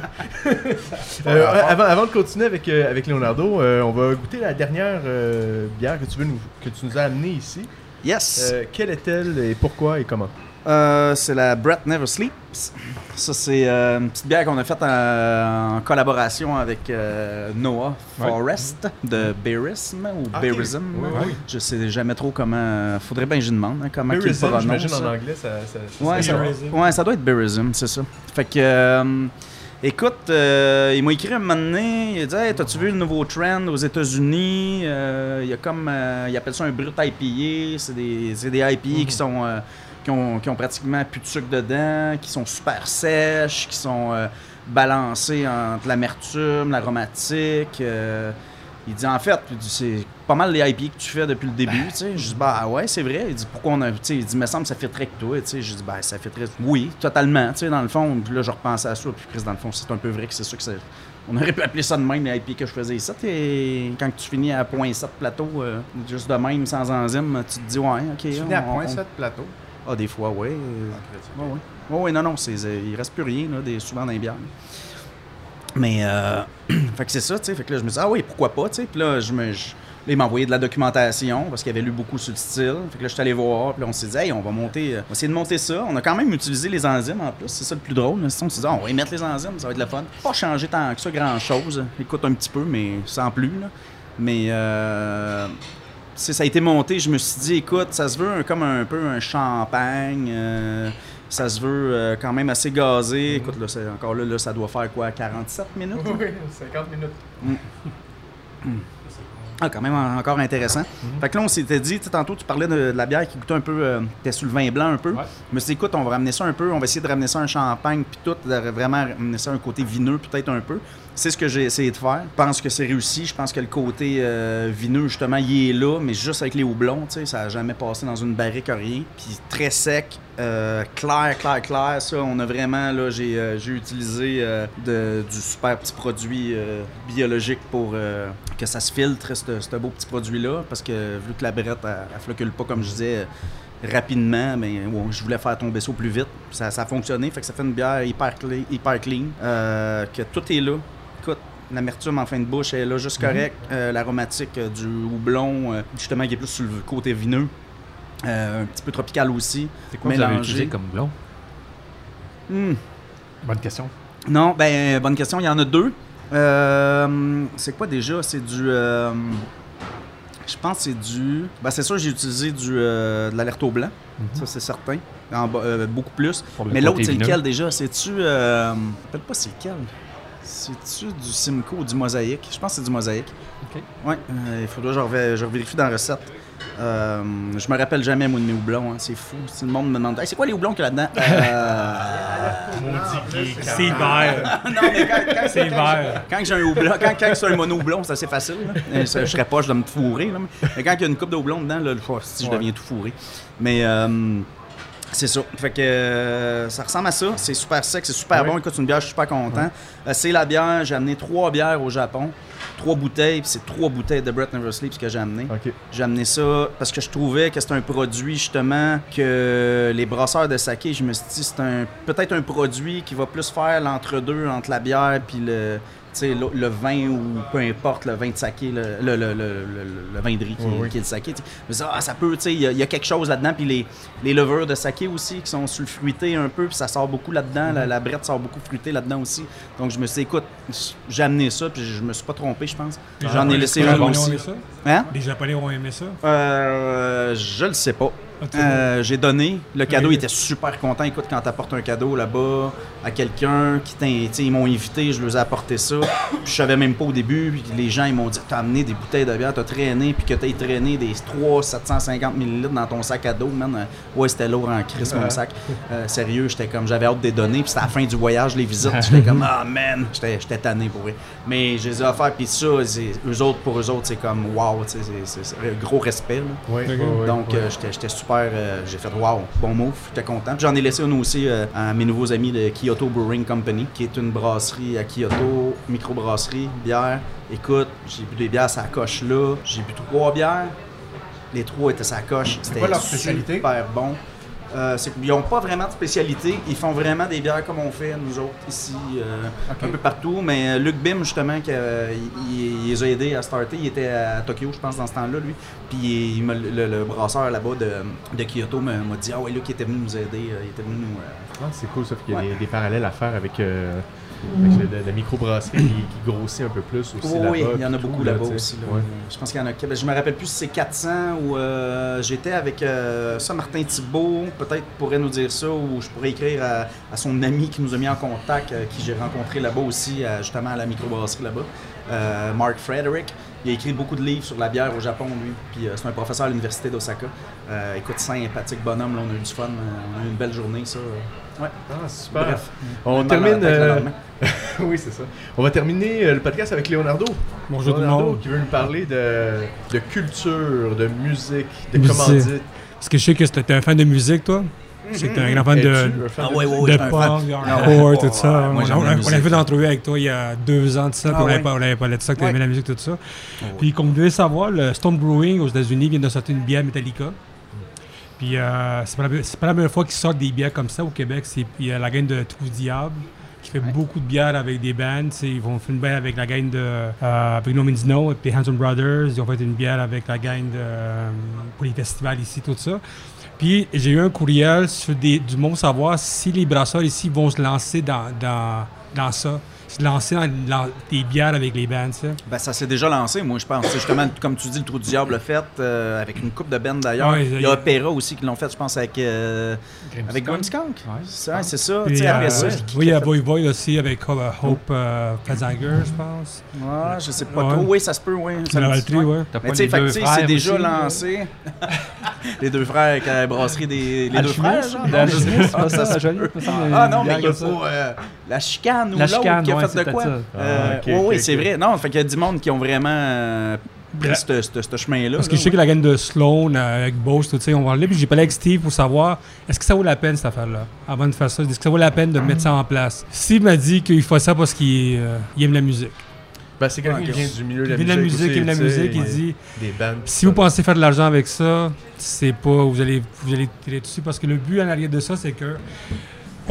Euh, avant, avant de continuer avec, euh, avec Leonardo, euh, on va goûter la dernière euh, bière que tu, veux nous, que tu nous as amenée ici. Yes! Euh, quelle est-elle et pourquoi et comment? Euh, c'est la Brett Never Sleeps. Ça, c'est euh, une petite bière qu'on a faite en, en collaboration avec euh, Noah Ouais. Forest de Bearism ou. Oui, oui. Je sais jamais trop comment. Faudrait bien que je demande hein, comment qu'il Bearism, prononce. j'imagine en anglais, ça, ça, ça Ouais, ça, ouais, doit être Bearism, c'est ça. Fait que, euh, écoute, euh, il m'a écrit un moment donné, il a dit Hey, T'as-tu vu le nouveau trend aux États-Unis? Euh, Il y a comme, euh, il appelle ça un brut IPA. C'est des, c'est des IPA qui sont. euh, qui ont, qui ont pratiquement plus de sucre dedans, qui sont super sèches, qui sont euh, balancées entre l'amertume, l'aromatique. Il dit en fait, c'est pas mal les IPA que tu fais depuis le début. tu sais. Je dis bah ouais, c'est vrai. Il dit pourquoi on a. tu sais, Il dit, me semble que ça fait très que toi. tu sais. Je dis bah ça fait très. Oui, totalement. tu sais, Dans le fond, puis là, je repensais à ça. Puis Chris, dans le fond, c'est un peu vrai que c'est ça que c'est. On aurait pu appeler ça de même, les IPA que je faisais ici. Et quand tu finis à 0.7 plateau, euh, juste de même, sans enzyme, tu te dis ouais, ok. Tu venais à on- point on- 7 plateau. Ah, des fois, ouais. Ok, ouais, ouais. Oui, oui, non, non, c'est, il reste plus rien, là, des, souvent dans les bières. Mais, euh, fait que c'est ça, tu sais. Fait que là, je me dis, ah oui, pourquoi pas, tu sais. Puis là, je me. je- là, de la documentation parce qu'il avait lu beaucoup sur le style. Fait que là, je suis allé voir. Puis là, on s'est dit, hey, on va monter. euh, on va essayer de monter ça. On a quand même utilisé les enzymes en plus. C'est ça le plus drôle. là. On s'est dit, Ah, on va y mettre les enzymes, ça va être le fun. Pas changer tant que ça grand chose. Écoute un petit peu, mais sans plus, là. Mais, euh, ça a été monté. Je me suis dit, écoute, ça se veut comme un peu un champagne. euh, ça se veut euh, quand même assez gazé. Écoute, là, c'est- encore là, là, ça doit faire quoi, 47 minutes? Oui, 50 minutes. Ah, quand même en- encore intéressant. Fait que là, on s'était dit, tantôt, tu parlais de, de la bière qui goûtait un peu, euh, t'es sur le vin blanc un peu. Ouais. Suis dit, écoute, on va ramener ça un peu, on va essayer de ramener ça un champagne, puis tout, de vraiment ramener ça un côté vineux, peut-être un peu. C'est ce que j'ai essayé de faire. Je pense que c'est réussi. Je pense que le côté euh, vineux, justement, il est là, mais juste avec les houblons, tu sais, ça n'a jamais passé dans une barrique, rien. Puis très sec, euh, clair, clair, clair. Ça, on a vraiment, là, j'ai euh, utilisé du super petit produit biologique pour que ça se filtre, ce beau petit produit-là, parce que vu que la brette, elle, floccule pas, comme je disais, rapidement, mais ouais, je voulais faire tomber ça plus vite. Ça, a fonctionné, fait que ça fait une bière hyper, clean, hyper que tout est là. L'amertume en fin de bouche est là juste correct. Euh, L'aromatique euh, du houblon, euh, justement, qui est plus sur le côté vineux. Un petit peu tropical aussi. C'est quoi que vous avez Mélangé. utilisé comme blond? Hmm. Bonne question. Non, ben, bonne question. Il y en a deux. C'est quoi déjà? C'est du. je pense que c'est du. Ben, c'est sûr, j'ai utilisé du, euh, de l'alerte au blanc. Ça, c'est certain. En euh, beaucoup plus. Mais l'autre, c'est lequel déjà? C'est-tu. Euh, je me rappelle pas c'est lequel. C'est-tu du Simcoe ou du Mosaïque? Je pense que c'est du Mosaïque. Ok. Ouais, euh, il faudra que je, revérifie dans la recette. Euh, je me rappelle jamais, moi, de mes houblons. hein. C'est fou. Si le monde me demande, Hey, c'est quoi les houblons qu'il y a là-dedans? Euh, C'est vert. non, mais quand, quand- C'est vert. Quand j'ai un houblon, quand, quand c'est un mono houblon, c'est assez facile. là. Euh, ça, Je serais pas, je dois me fourrer. là. Mais quand il y a une coupe de houblon dedans, là, si je Ouais. deviens tout fourré. Mais euh, c'est ça. Fait que euh, ça ressemble à ça. C'est super sec, c'est super Ouais. bon. Écoute, c'est une bière, je suis super content. Euh, c'est la bière. J'ai amené trois bières au Japon. Trois bouteilles, c'est trois bouteilles de Brett Never Sleeps que j'ai amené. OK. J'ai amené ça parce que je trouvais que c'était un produit justement que les brasseurs de saké, je me suis dit c'est un peut-être un produit qui va plus faire l'entre-deux entre la bière puis le le, le vin ou peu importe le vin de saké, le, vin de riz qui, Oui, oui. qui est le saké. dis, ah, ça peut, il y, a- il y a quelque chose là-dedans. Puis les, les levures de saké aussi qui sont sulfuitées un peu, puis ça sort beaucoup là-dedans. La, la brette sort beaucoup fruitée là-dedans aussi. Donc je me suis dit, écoute, j'ai amené ça, puis je me suis pas trompé, je pense. Les J'en ai laissé les un Japonais ont aussi. aimé ça? Hein? Les Japonais ont aimé ça? Euh, je le sais pas. Tu Euh, j'ai donné. Le cadeau Oui. il était super content. Écoute, quand t'apportes un cadeau là-bas à quelqu'un qui tu ils m'ont invité, je leur ai apporté ça. Puis je savais même pas au début. Puis les gens ils m'ont dit T'as amené des bouteilles de bière, t'as traîné, puis que t'as traîné des 3 750 ml dans ton sac à dos, man. Euh, Ouais, c'était lourd en crise, mon sac. Euh, sérieux, j'étais comme j'avais hâte de les donner. Puis c'était à la fin du voyage, les visites. J'étais comme Ah man, j'étais j'étais tanné pour eux. Mais je les ai offerts, puis ça, eux autres, pour eux autres, c'est comme wow, tu sais, c'est- gros respect. là. Ouais, Donc, ouais. euh, j'étais j'étais super. Euh, j'ai fait wow, bon move, j'étais content. J'en ai laissé une aussi euh, à mes nouveaux amis de Kyoto Brewing Company, qui est une brasserie à Kyoto, microbrasserie, bière. Écoute, j'ai bu des bières à coche là. J'ai bu trois bières. Les trois étaient sa coche. C'était leur spécialité? super bon. Euh, c'est qu'ils n'ont pas vraiment de spécialité. Ils font vraiment des bières comme on fait, nous autres, ici, euh, un peu partout. Mais euh, Luc Bim, justement, qui, euh, il, les a aidés à starter. Il était à Tokyo, je pense, dans ce temps-là, lui. Puis il le, le brasseur là-bas de, de Kyoto m'a dit Ah ouais, Luc, il était venu nous aider. Il était venu nous. Ah, c'est cool, ça. qu'il y a Ouais. des, des parallèles à faire avec, avec le- le- la microbrasserie qui, qui grossit un peu plus aussi Oui, il y en a beaucoup là, là-bas aussi. là. Ouais. Je pense qu'il y en a. ben, Je me rappelle plus si c'est 400 ou euh, j'étais avec euh, ça, Martin Thibault, peut-être pourrait nous dire ça, ou je pourrais écrire à, à son ami qui nous a mis en contact, euh, qui j'ai rencontré là-bas aussi, à- justement à la microbrasserie là-bas, euh, Mark Frederick. Il a écrit beaucoup de livres sur la bière au Japon, lui. Puis euh, c'est un professeur à l'université d'Osaka. Euh, écoute, sympathique bonhomme, là, on a eu du fun, euh, on a eu une belle journée, ça. Euh. Ouais. Ah, super. Bref. On termine. euh, lendemain. oui, c'est ça. On va terminer euh, le podcast avec Leonardo. Bonjour tout le Leonardo monde. qui veut nous parler de, de culture, de musique, de Musique. commandite. Parce que je sais que t'es un fan de musique, toi. Je sais que t'es un grand fan de, fan Ah de ouais, ouais, de punk, de Ah hardcore, tout ça. Ouais, moi, on, a, musique. on a fait une entrevue avec toi il y a deux ans de ça, puis Ah on l'avait ouais. pas, on l'avait parlé de ça, que tu Ouais. aimais la musique, tout ça. ouais. Puis comme vous devez savoir, le Stone Brewing aux États-Unis vient de sortir une bière Metallica. Puis euh, c'est pas, la- c'est pas la première fois qu'ils sortent des bières comme ça au Québec. C'est puis, euh, la gang de Trou Diable qui fait beaucoup de bières avec des bands. Ils vont faire une bière avec la gang de euh, avec No Means No et puis Hanson Brothers. Ils ont fait une bière avec la gang de euh, pour les festivals ici, tout ça. Puis j'ai eu un courriel sur des, du monde savoir si les brasseurs ici vont se lancer dans, dans, dans ça. Se lancer dans, des bières avec les bands. sais. Ben, ça s'est déjà lancé, moi, je pense. Justement, comme tu dis, le Trou du Diable l'a fait, euh, avec une coupe de bands d'ailleurs. Ouais, il y a a- Opera aussi qui l'ont fait, je pense, avec, euh, Grimmskunk. avec. C'est ouais, c'est ça. Puis, euh, ça, qui- oui, il y a Boy Boy aussi avec euh, Hope euh, Fazanger, je pense. Ouais, je sais pas Ouais. trop. Oui, ça se peut, oui. Ça La ouais. T'as Mais pas tu sais, c'est déjà lancé. les deux frères avec la brasserie des les deux frères, genre. La non? Alchimiste, c'est pas Ah, ça, Ah non, mais il y a ça. pas euh, la chicane ou La l'autre chicane, qui a fait de c'est quoi? Euh, Ah, ok, oui, c'est vrai. Non, fait qu'il y a du monde qui ont vraiment euh, pris ce ce- ce chemin-là. Parce que là, je sais que la gang de Sloan euh, avec Bosch, tout ça, on va aller. Puis j'ai parlé avec Steve pour savoir est-ce que ça vaut la peine cette affaire-là avant de faire ça? Est-ce que ça vaut la peine de mettre ça en place? Steve m'a dit qu'il faut ça parce qu'il euh, il aime la musique. Ben, c'est quelqu'un Ouais, qui vient du milieu de Il la aime la musique. il aime la musique. Il dit Des bands. si vous pensez faire de l'argent avec ça, c'est pas vous allez vous allez tirer dessus parce que le but en arrière de ça, c'est que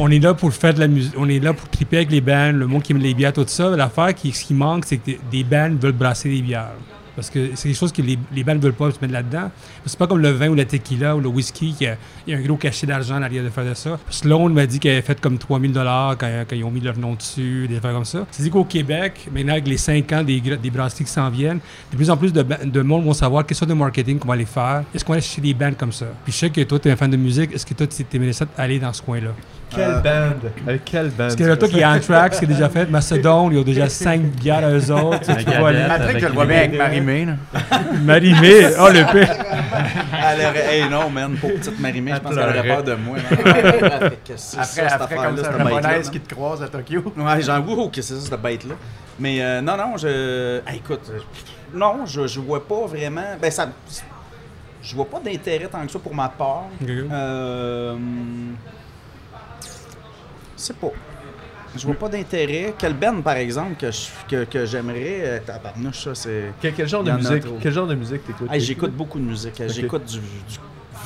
on est là pour faire de la musique, on est là pour triper avec les bands, le monde qui aime les bières, tout ça. L'affaire qui, ce qui manque, c'est que des bands veulent brasser des bières. Parce que c'est quelque chose que les, les bands ne veulent pas se mettre là-dedans. C'est pas comme le vin ou la tequila ou le whisky, qui a- y a un gros cachet d'argent en arrière de faire de ça. Sloan m'a dit qu'elle avait fait comme 3000 dollars quand, quand ils ont mis leur nom dessus, des affaires comme ça. C'est dit qu'au Québec, maintenant avec les 5 ans des, des brasseries qui s'en viennent, de plus en plus de monde vont savoir quelle sorte de marketing qu'on va aller faire. Est-ce qu'on va aller chercher des bands comme ça? Puis je sais que toi, tu es un fan de musique. Est-ce que toi, tu aimerais ça aller dans ce coin-là? Quelle Euh, band Avec quelle band Parce que là, toi qui est Anthrax, qui est déjà fait, Macedon, ils ont déjà 5 bières à eux autres. Tu pas aller. Patrick, je le vois bien avec Marie-Mé. là. Marie-Mé, oh le pire! Elle aurait, hey non, man, pour petite Marie-Mé, je pense qu'elle aurait peur de moi. Qu'est-ce Après, après comme ça, man? qui te croise à Tokyo. Ouais, j'en vois que c'est ça, cette bête-là? Mais euh, non, non, je. Écoute, euh, non, je, je vois pas vraiment. Ben, ça. Je vois pas d'intérêt tant que ça pour ma part. Euh. Je sais pas. Je vois pas d'intérêt. Quel Ben, par exemple, que, je- que, que j'aimerais. Euh, tabarnouche, ça, c'est. Quel, quel genre Il de y en a musique trop. Quel genre de musique t'écoutes? Hey, j'écoute beaucoup de musique. J'écoute du, du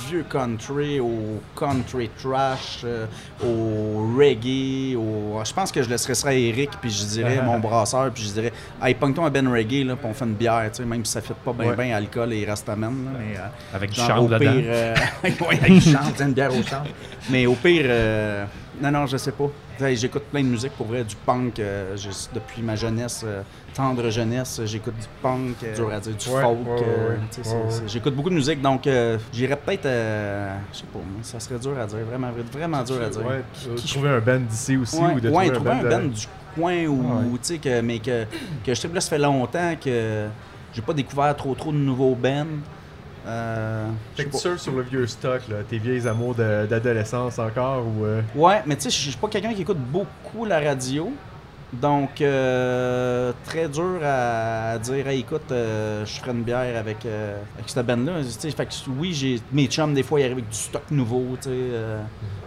vieux country au country trash, euh, au reggae, au... Je pense que je laisserais ça à Eric, puis je dirais, mon brasseur, puis je dirais, hey, pogne-toi un Ben Reggae, là, puis on fait une bière, tu sais, même si ça fait pas bien Ouais. bien alcool et là, mais... euh, Avec du genre, chanvre au dedans. pire, euh, ouais, avec du chanvre, tu sais, une bière au chanvre. Mais au pire, euh, non, non, je sais pas. J'écoute plein de musique, pour vrai, du punk, euh, depuis ma jeunesse, euh, tendre jeunesse, j'écoute du punk, euh, dur à dire, du Ouais, folk, ouais, ouais, j'écoute beaucoup de musique, donc j'irais peut-être, je sais pas, ça serait dur à dire, vraiment, vraiment dur à dire. Qui- trouver un band d'ici aussi ou de trouver un band, un band du coin ou, tu sais, que, mais que, que je sais que là, ça fait longtemps que j'ai pas découvert trop trop de nouveaux bands. Euh, Fait que tu surfes sur le vieux stock, là, tes vieilles amours d'adolescence encore ou. euh, Ouais, mais tu sais, je suis pas quelqu'un qui écoute beaucoup la radio. Donc, euh, très dur à dire, hey, écoute, euh, je ferai une bière avec, avec cette sais, Fait que oui, j'ai mes chums, des fois, ils arrivent avec du stock nouveau. tu sais,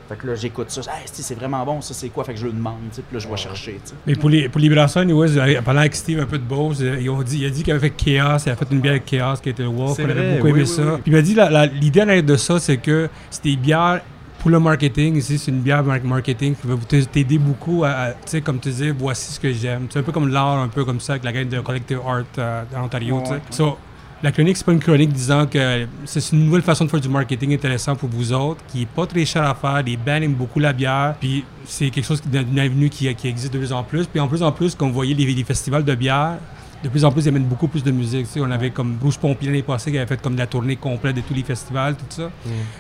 fait que là, j'écoute ça. Hey, c'est vraiment bon, ça, c'est quoi? Fait que je le demande. tu sais, Puis là, je vais chercher. Mais pour les, pour les brasseurs, anyways, euh, pendant Steve un peu de Bose, ils ont dit, il a dit qu'il avait fait Chaos, il a fait une bière avec Chaos qui était le Wolf, on avait beaucoup aimé oui, ça. oui, oui. Puis il m'a dit, la- la- l'idée en arrière de ça, c'est que c'est des bières pour le marketing. Ici, c'est une bière mar- marketing qui va t'aider beaucoup à, à, tu sais, comme tu disais, voici ce que j'aime. C'est un peu comme l'art, un peu comme ça, avec la gang de Collective Art euh, en Ontario, Ouais, tu sais. ouais. So, la chronique, c'est pas une chronique disant que c'est une nouvelle façon de faire du marketing intéressant pour vous autres, qui est pas très cher à faire. Les bands aiment beaucoup la bière, puis c'est quelque chose d'une avenue qui, qui existe de plus en plus. Puis en plus en plus, comme vous voyez les, les festivals de bière, de plus en plus, ils amènent beaucoup plus de musique. Tu sais, on avait comme Bruce Pompier l'année passée qui avait fait comme la tournée complète de tous les festivals, tout ça.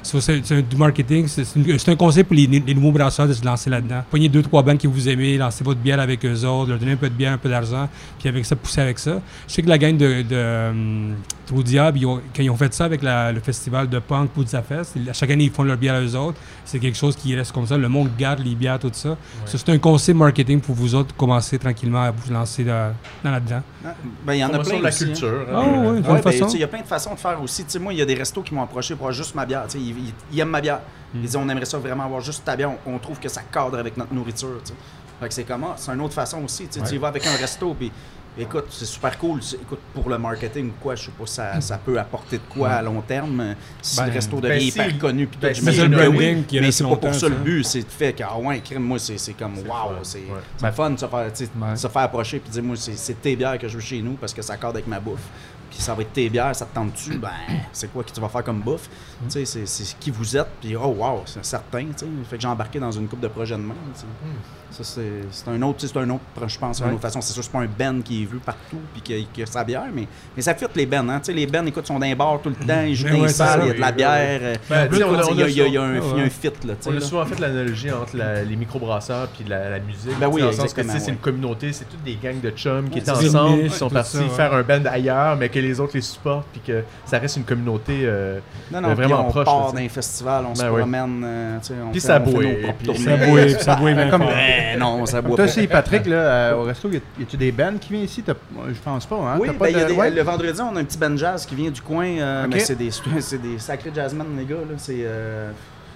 So, c'est du marketing. C'est un conseil pour les, les nouveaux brasseurs de se lancer là-dedans. Prenez deux, trois bandes que vous aimez, lancez votre bière avec eux autres, leur donnez un peu de bière, un peu d'argent, puis avec ça, poussez avec ça. Je sais que la gang de, de hum, Trou Diable, ils ont- quand ils ont fait ça avec la- le festival de punk Puzza Fest, à chaque année, ils font leur bière à eux autres. C'est quelque chose qui reste comme ça. Le monde garde les bières, tout ça. So, c'est un conseil marketing pour vous autres, commencer tranquillement à vous lancer dans, dans là-dedans. Ben, il y en a plein de la aussi, hein. culture. Ah hein. ouais, Ouais, ben, il y a plein de façons de faire aussi. Tu sais, moi, il y a des restos qui m'ont approché pour avoir juste ma bière. Tu sais, Ils, ils- ils aiment ma bière. Ils disent on aimerait ça vraiment avoir juste ta bière. On, on trouve que ça cadre avec notre nourriture. Fait que c'est comment C'est une autre façon aussi. Tu sais, tu y vas avec un resto, puis écoute, c'est super cool. Écoute, pour le marketing ou quoi, je sais pas, ça, ça peut apporter de quoi à long terme. euh, Si Ben, le resto ben, devient si- hyper connu, puis ben, si le branding qui mais c'est pas pour ça le but. C'est de fait que, ah ouais, crime, moi, c'est comme, wow, c'est Ouais. fun de se faire, Ouais. se faire approcher puis dire, moi, c'est c'est tes bières que je veux chez nous parce que ça accorde avec ma bouffe. Puis ça va être tes bières, ça te tente-tu? Ben, c'est quoi que tu vas faire comme bouffe? Tu sais, c'est- c'est qui vous êtes, puis oh wow, c'est certain, tu sais. Fait que j'ai embarqué dans une coupe de projets de tu sais. Ça, c'est c'est un autre, c'est un autre, je pense, une autre façon. C'est sûr, c'est pas un Ben qui est vu partout puis qui a, qui a sa bière, mais, mais ça fit les Ben, hein. Tu sais, les Ben, écoute, sont dans les bars tout le temps, ils jouent dans les salles, il y a de la bière. il y a- un- fit, là, tu sais. On a souvent fait l'analogie entre la- les microbrasseurs puis la, la musique. Ben oui, c'est une communauté, c'est toutes des gangs de chums qui étaient ensemble, qui sont partis faire un band ailleurs, mais que les autres les supportent, puis que ça reste une communauté. euh, Non, Euh, non, vraiment on proche, part dans sais. les festivals, on se Ben oui. promène, euh, on Puis fait- ça on propres puis. Ça puis ça bouille bien Comme- fort. Ben non, ça boit Toi aussi, Patrick, là, euh, au resto, y a- y a-tu des bands qui viennent ici? T'as- Je pense pas, hein? Oui, T'as ben, pas il y a de- des- ouais? le vendredi, on a un petit band jazz qui vient du coin. euh, mais c'est des, c'est des sacrés jazzmen, les gars. Là. C'est, euh,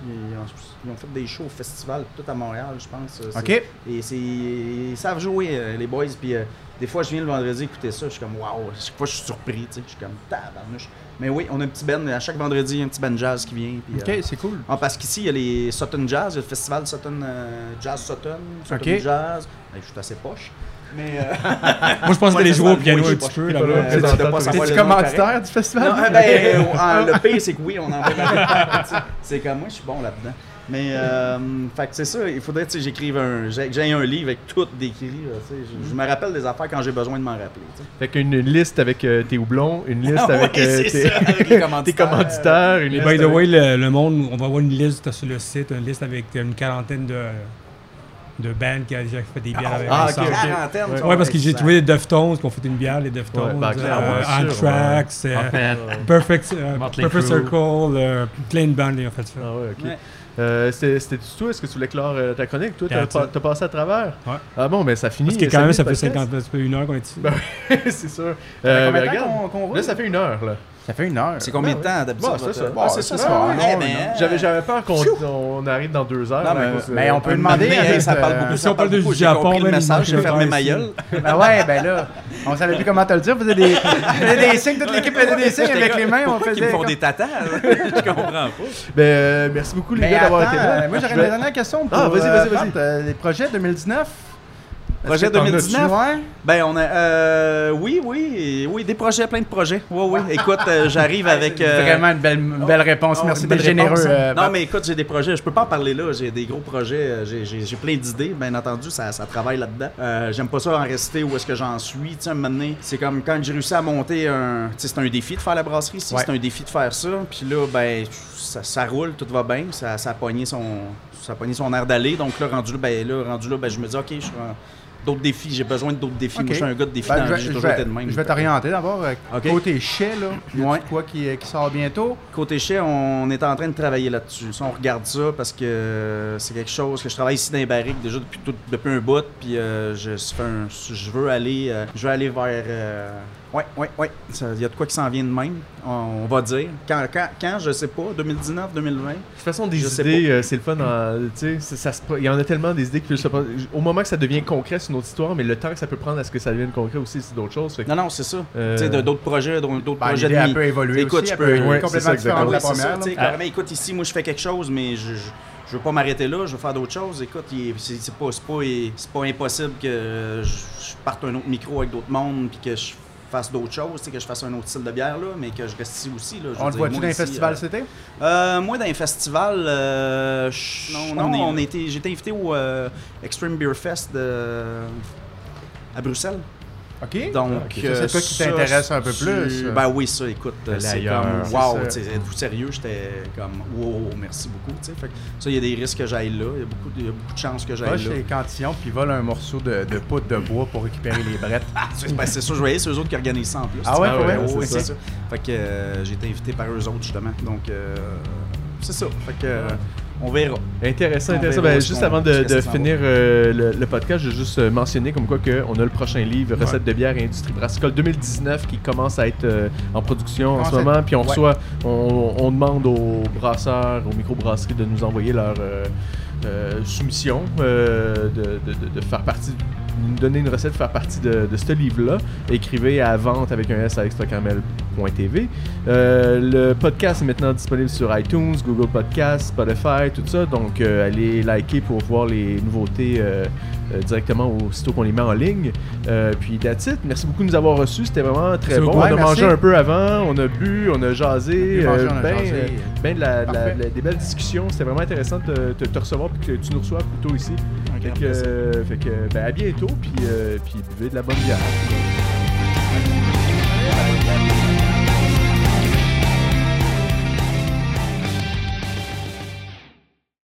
ils, ont, ils ont fait des shows au festival, tout à Montréal, je pense. C'est- OK. Et c'est, ils savent jouer, euh, les boys. Puis euh, des fois, je viens le vendredi écouter ça. Je suis comme, waouh. Chaque fois, je suis surpris. tu sais, Je suis comme, tabarnouche. Mais oui, on a un petit band. À chaque vendredi, il y a un petit band jazz qui vient. Puis, euh, Ok, c'est cool. ah, parce qu'ici, il y a les Sutton Jazz, il y a le festival Sutton euh, Jazz Sutton, Sutton Ok. Jazz. Ben, je suis assez poche. Mais. euh, Moi, je pense que les jouer au piano un petit peu euh, T'es-tu commanditaire du festival? Non, ben, euh, ah, le pire, c'est que oui, on en fait C'est comme moi, je suis bon là-dedans. Mais, euh, fait que c'est ça, il faudrait tu sais, j'écrive un. j'ai- que un livre avec tout décrit. Je, je me rappelle des affaires quand j'ai besoin de m'en rappeler. tu sais. Fait qu'une une liste avec euh, tes houblons, une liste Ah avec ouais, euh, tes, ça, avec les tes commanditaires. une liste by the way, le, le monde, on va avoir une liste sur le site, une liste avec une quarantaine de, de bands qui a déjà fait des bières avec ah, ensemble. ok, ok. Quarantaine, Ouais. parce que j'ai trouvé les Deftones qui ont fait une bière, les Deftones, Ouais, ben, euh, euh. Perfect, euh, Perfect. Circle, euh, plein de bandes ils ont fait ça. Ah ouais, ok. Ouais. Euh, C'était toi, est-ce que tu voulais clore euh, ta chronique? Toi, t'as passé à travers? Ouais. Ah bon, ben ça finit. Parce que quand même, ça fait finit le 50 ça fait une heure qu'on est ici. Ben, c'est sûr. Euh, mais regarde, là, ça fait une heure, là. Ça fait une heure. C'est combien de Ben temps d'habitude? Bon, c'est votre- ça. Ah, c'est ça, c'est ça. Non, Eh ben, J'avais peur qu'on on arrive dans deux heures. Non, mais- on peut demander, euh, ça parle beaucoup. si on parle. J'ai Japon, le message, j'ai fermé ma gueule. Ben ouais, ben là, on savait plus comment te le dire. On faisait des, on faisait des signes, toute l'équipe faisait des signes avec les mains. On faisait ils font des tatas? Je comprends pas. Ben, euh, merci beaucoup, les gars, d'avoir été là. euh, Moi, j'aurais une vais- dernière question pour Ah, vas-y, vas-y, vas-y. Les projets 2019. Projet Est-ce que t'en 2019? as-tu, ouais? Ben, on a. euh, oui, oui, oui, des projets, plein de projets. Oui, oui. Écoute, euh, j'arrive avec. euh, Vraiment une belle, une belle réponse. Oh, Merci d'être généreux. réponse, euh, non, mais écoute, j'ai des projets. Je peux pas en parler là. J'ai des gros projets. J'ai, plein d'idées. Bien entendu, ça, ça travaille là-dedans. J'aime pas ça en rester où est-ce que j'en suis. Tu sais, c'est comme quand j'ai réussi à monter un. Tu sais, c'est un défi de faire la brasserie. Ouais. C'est un défi de faire ça. Puis là, ben, ça, ça roule, tout va bien. Ça, ça a pogné son. Ça a pogné son air d'aller. Donc là, rendu là, ben, là, rendu là, ben, je me dis, OK, je suis D'autres défis, j'ai besoin de d'autres défis. Moi, je suis un gars de défis Ben, dans je vais- vie, j'ai je toujours vais- été de même. Je vais t'orienter d'abord. euh. Côté chais, là. y a Ouais. quoi qui, qui sort bientôt? Côté chais, on est en train de travailler là-dessus. Ça, on regarde ça parce que c'est quelque chose que je travaille ici dans les barriques déjà depuis, tout- depuis un bout. Puis euh, je, un- je veux aller, euh, je veux aller vers. euh, ouais, ouais, ouais. Ça- Il y a de quoi qui s'en vient de même. On, on va dire. Quand, quand, quand, je sais pas. 2019, 2020. De toute façon, des Je sais idées, euh, c'est le fun. en- tu sais, ça- ça il y en a tellement des idées qui peuvent se pro- Au moment que ça devient concret, c'est une autre histoire, mais le temps que ça peut prendre à ce que ça devienne concret aussi, c'est d'autres choses. Fait que, Non, non, c'est ça. euh, Tu sais, d'autres projets, d'autres Ben, projets de peut évoluer Écoute, aussi. je peux- ouais, c'est complètement ça, différente de la ça, carrément, écoute, ici, moi, je fais quelque chose, mais je, je, je veux pas m'arrêter là, je veux faire d'autres choses. Écoute, il est- c'est pas, pas, c'est pas impossible que je, je parte un autre micro avec d'autres mondes, puis que je fasse d'autres choses, que je fasse un autre style de bière, là, mais que je reste ici aussi. Là, On le voit-tu dans les ici, festivals euh, cet été? euh, moi, dans les festivals, euh, Non, non, on on été invité au Extreme Beer Fest de, à Bruxelles. OK. Donc. Ça, c'est euh, toi qui t'intéresse un peu c'est- plus. Ben oui, ça, écoute, Aller c'est comme, c'est wow, êtes-vous sérieux? J'étais comme, wow, merci beaucoup, tu sais. Fait que ça, il y a des risques que j'aille là, il y a beaucoup, de- il y a beaucoup de chances que j'aille là. chez Cantillon puis vole un morceau de, de poudre de bois pour récupérer les brettes. Ah, c'est ben, c'est ça, je voyais, c'est eux autres qui organisent ça en plus. Ah ouais, pour vrai? oui, C'est c'est ça. ça. Fait que euh, j'ai été invité par eux autres, justement. Donc, euh, c'est ça. Fait que, euh, on verra. Intéressant, On intéressant. verra Ben, juste avant de, finir euh, le, le podcast, je vais juste euh, mentionner comme quoi que on a le prochain livre, Recettes de bière et industrie brassicole 2019, qui commence à être euh, en production en Commence ce moment. Puis on ouais. reçoit, on, on demande aux brasseurs, aux microbrasseries de nous envoyer leur euh, soumission, euh, de, de- de- faire partie nous donner une recette, faire partie de, de ce livre-là, écrivez à vente avec un S à extracaramel.tv. Euh, le podcast est maintenant disponible sur iTunes, Google Podcasts, Spotify, tout ça. Donc, euh, allez liker pour voir les nouveautés euh, euh, directement aussitôt qu'on les met en ligne. Euh, puis, that's it. Merci beaucoup de nous avoir reçus. C'était vraiment très bon. on a mangé un peu avant, on a bu, on a jasé. On a bu, mangé, euh, on a ben, jasé. euh, ben de la- de la- Parfait. de la- des belles discussions. C'était vraiment intéressant de te, recevoir et que tu nous reçoives plutôt ici. Un Fait que, euh, fait que, ben, à bientôt, puis, euh, puis buvez de la bonne bière.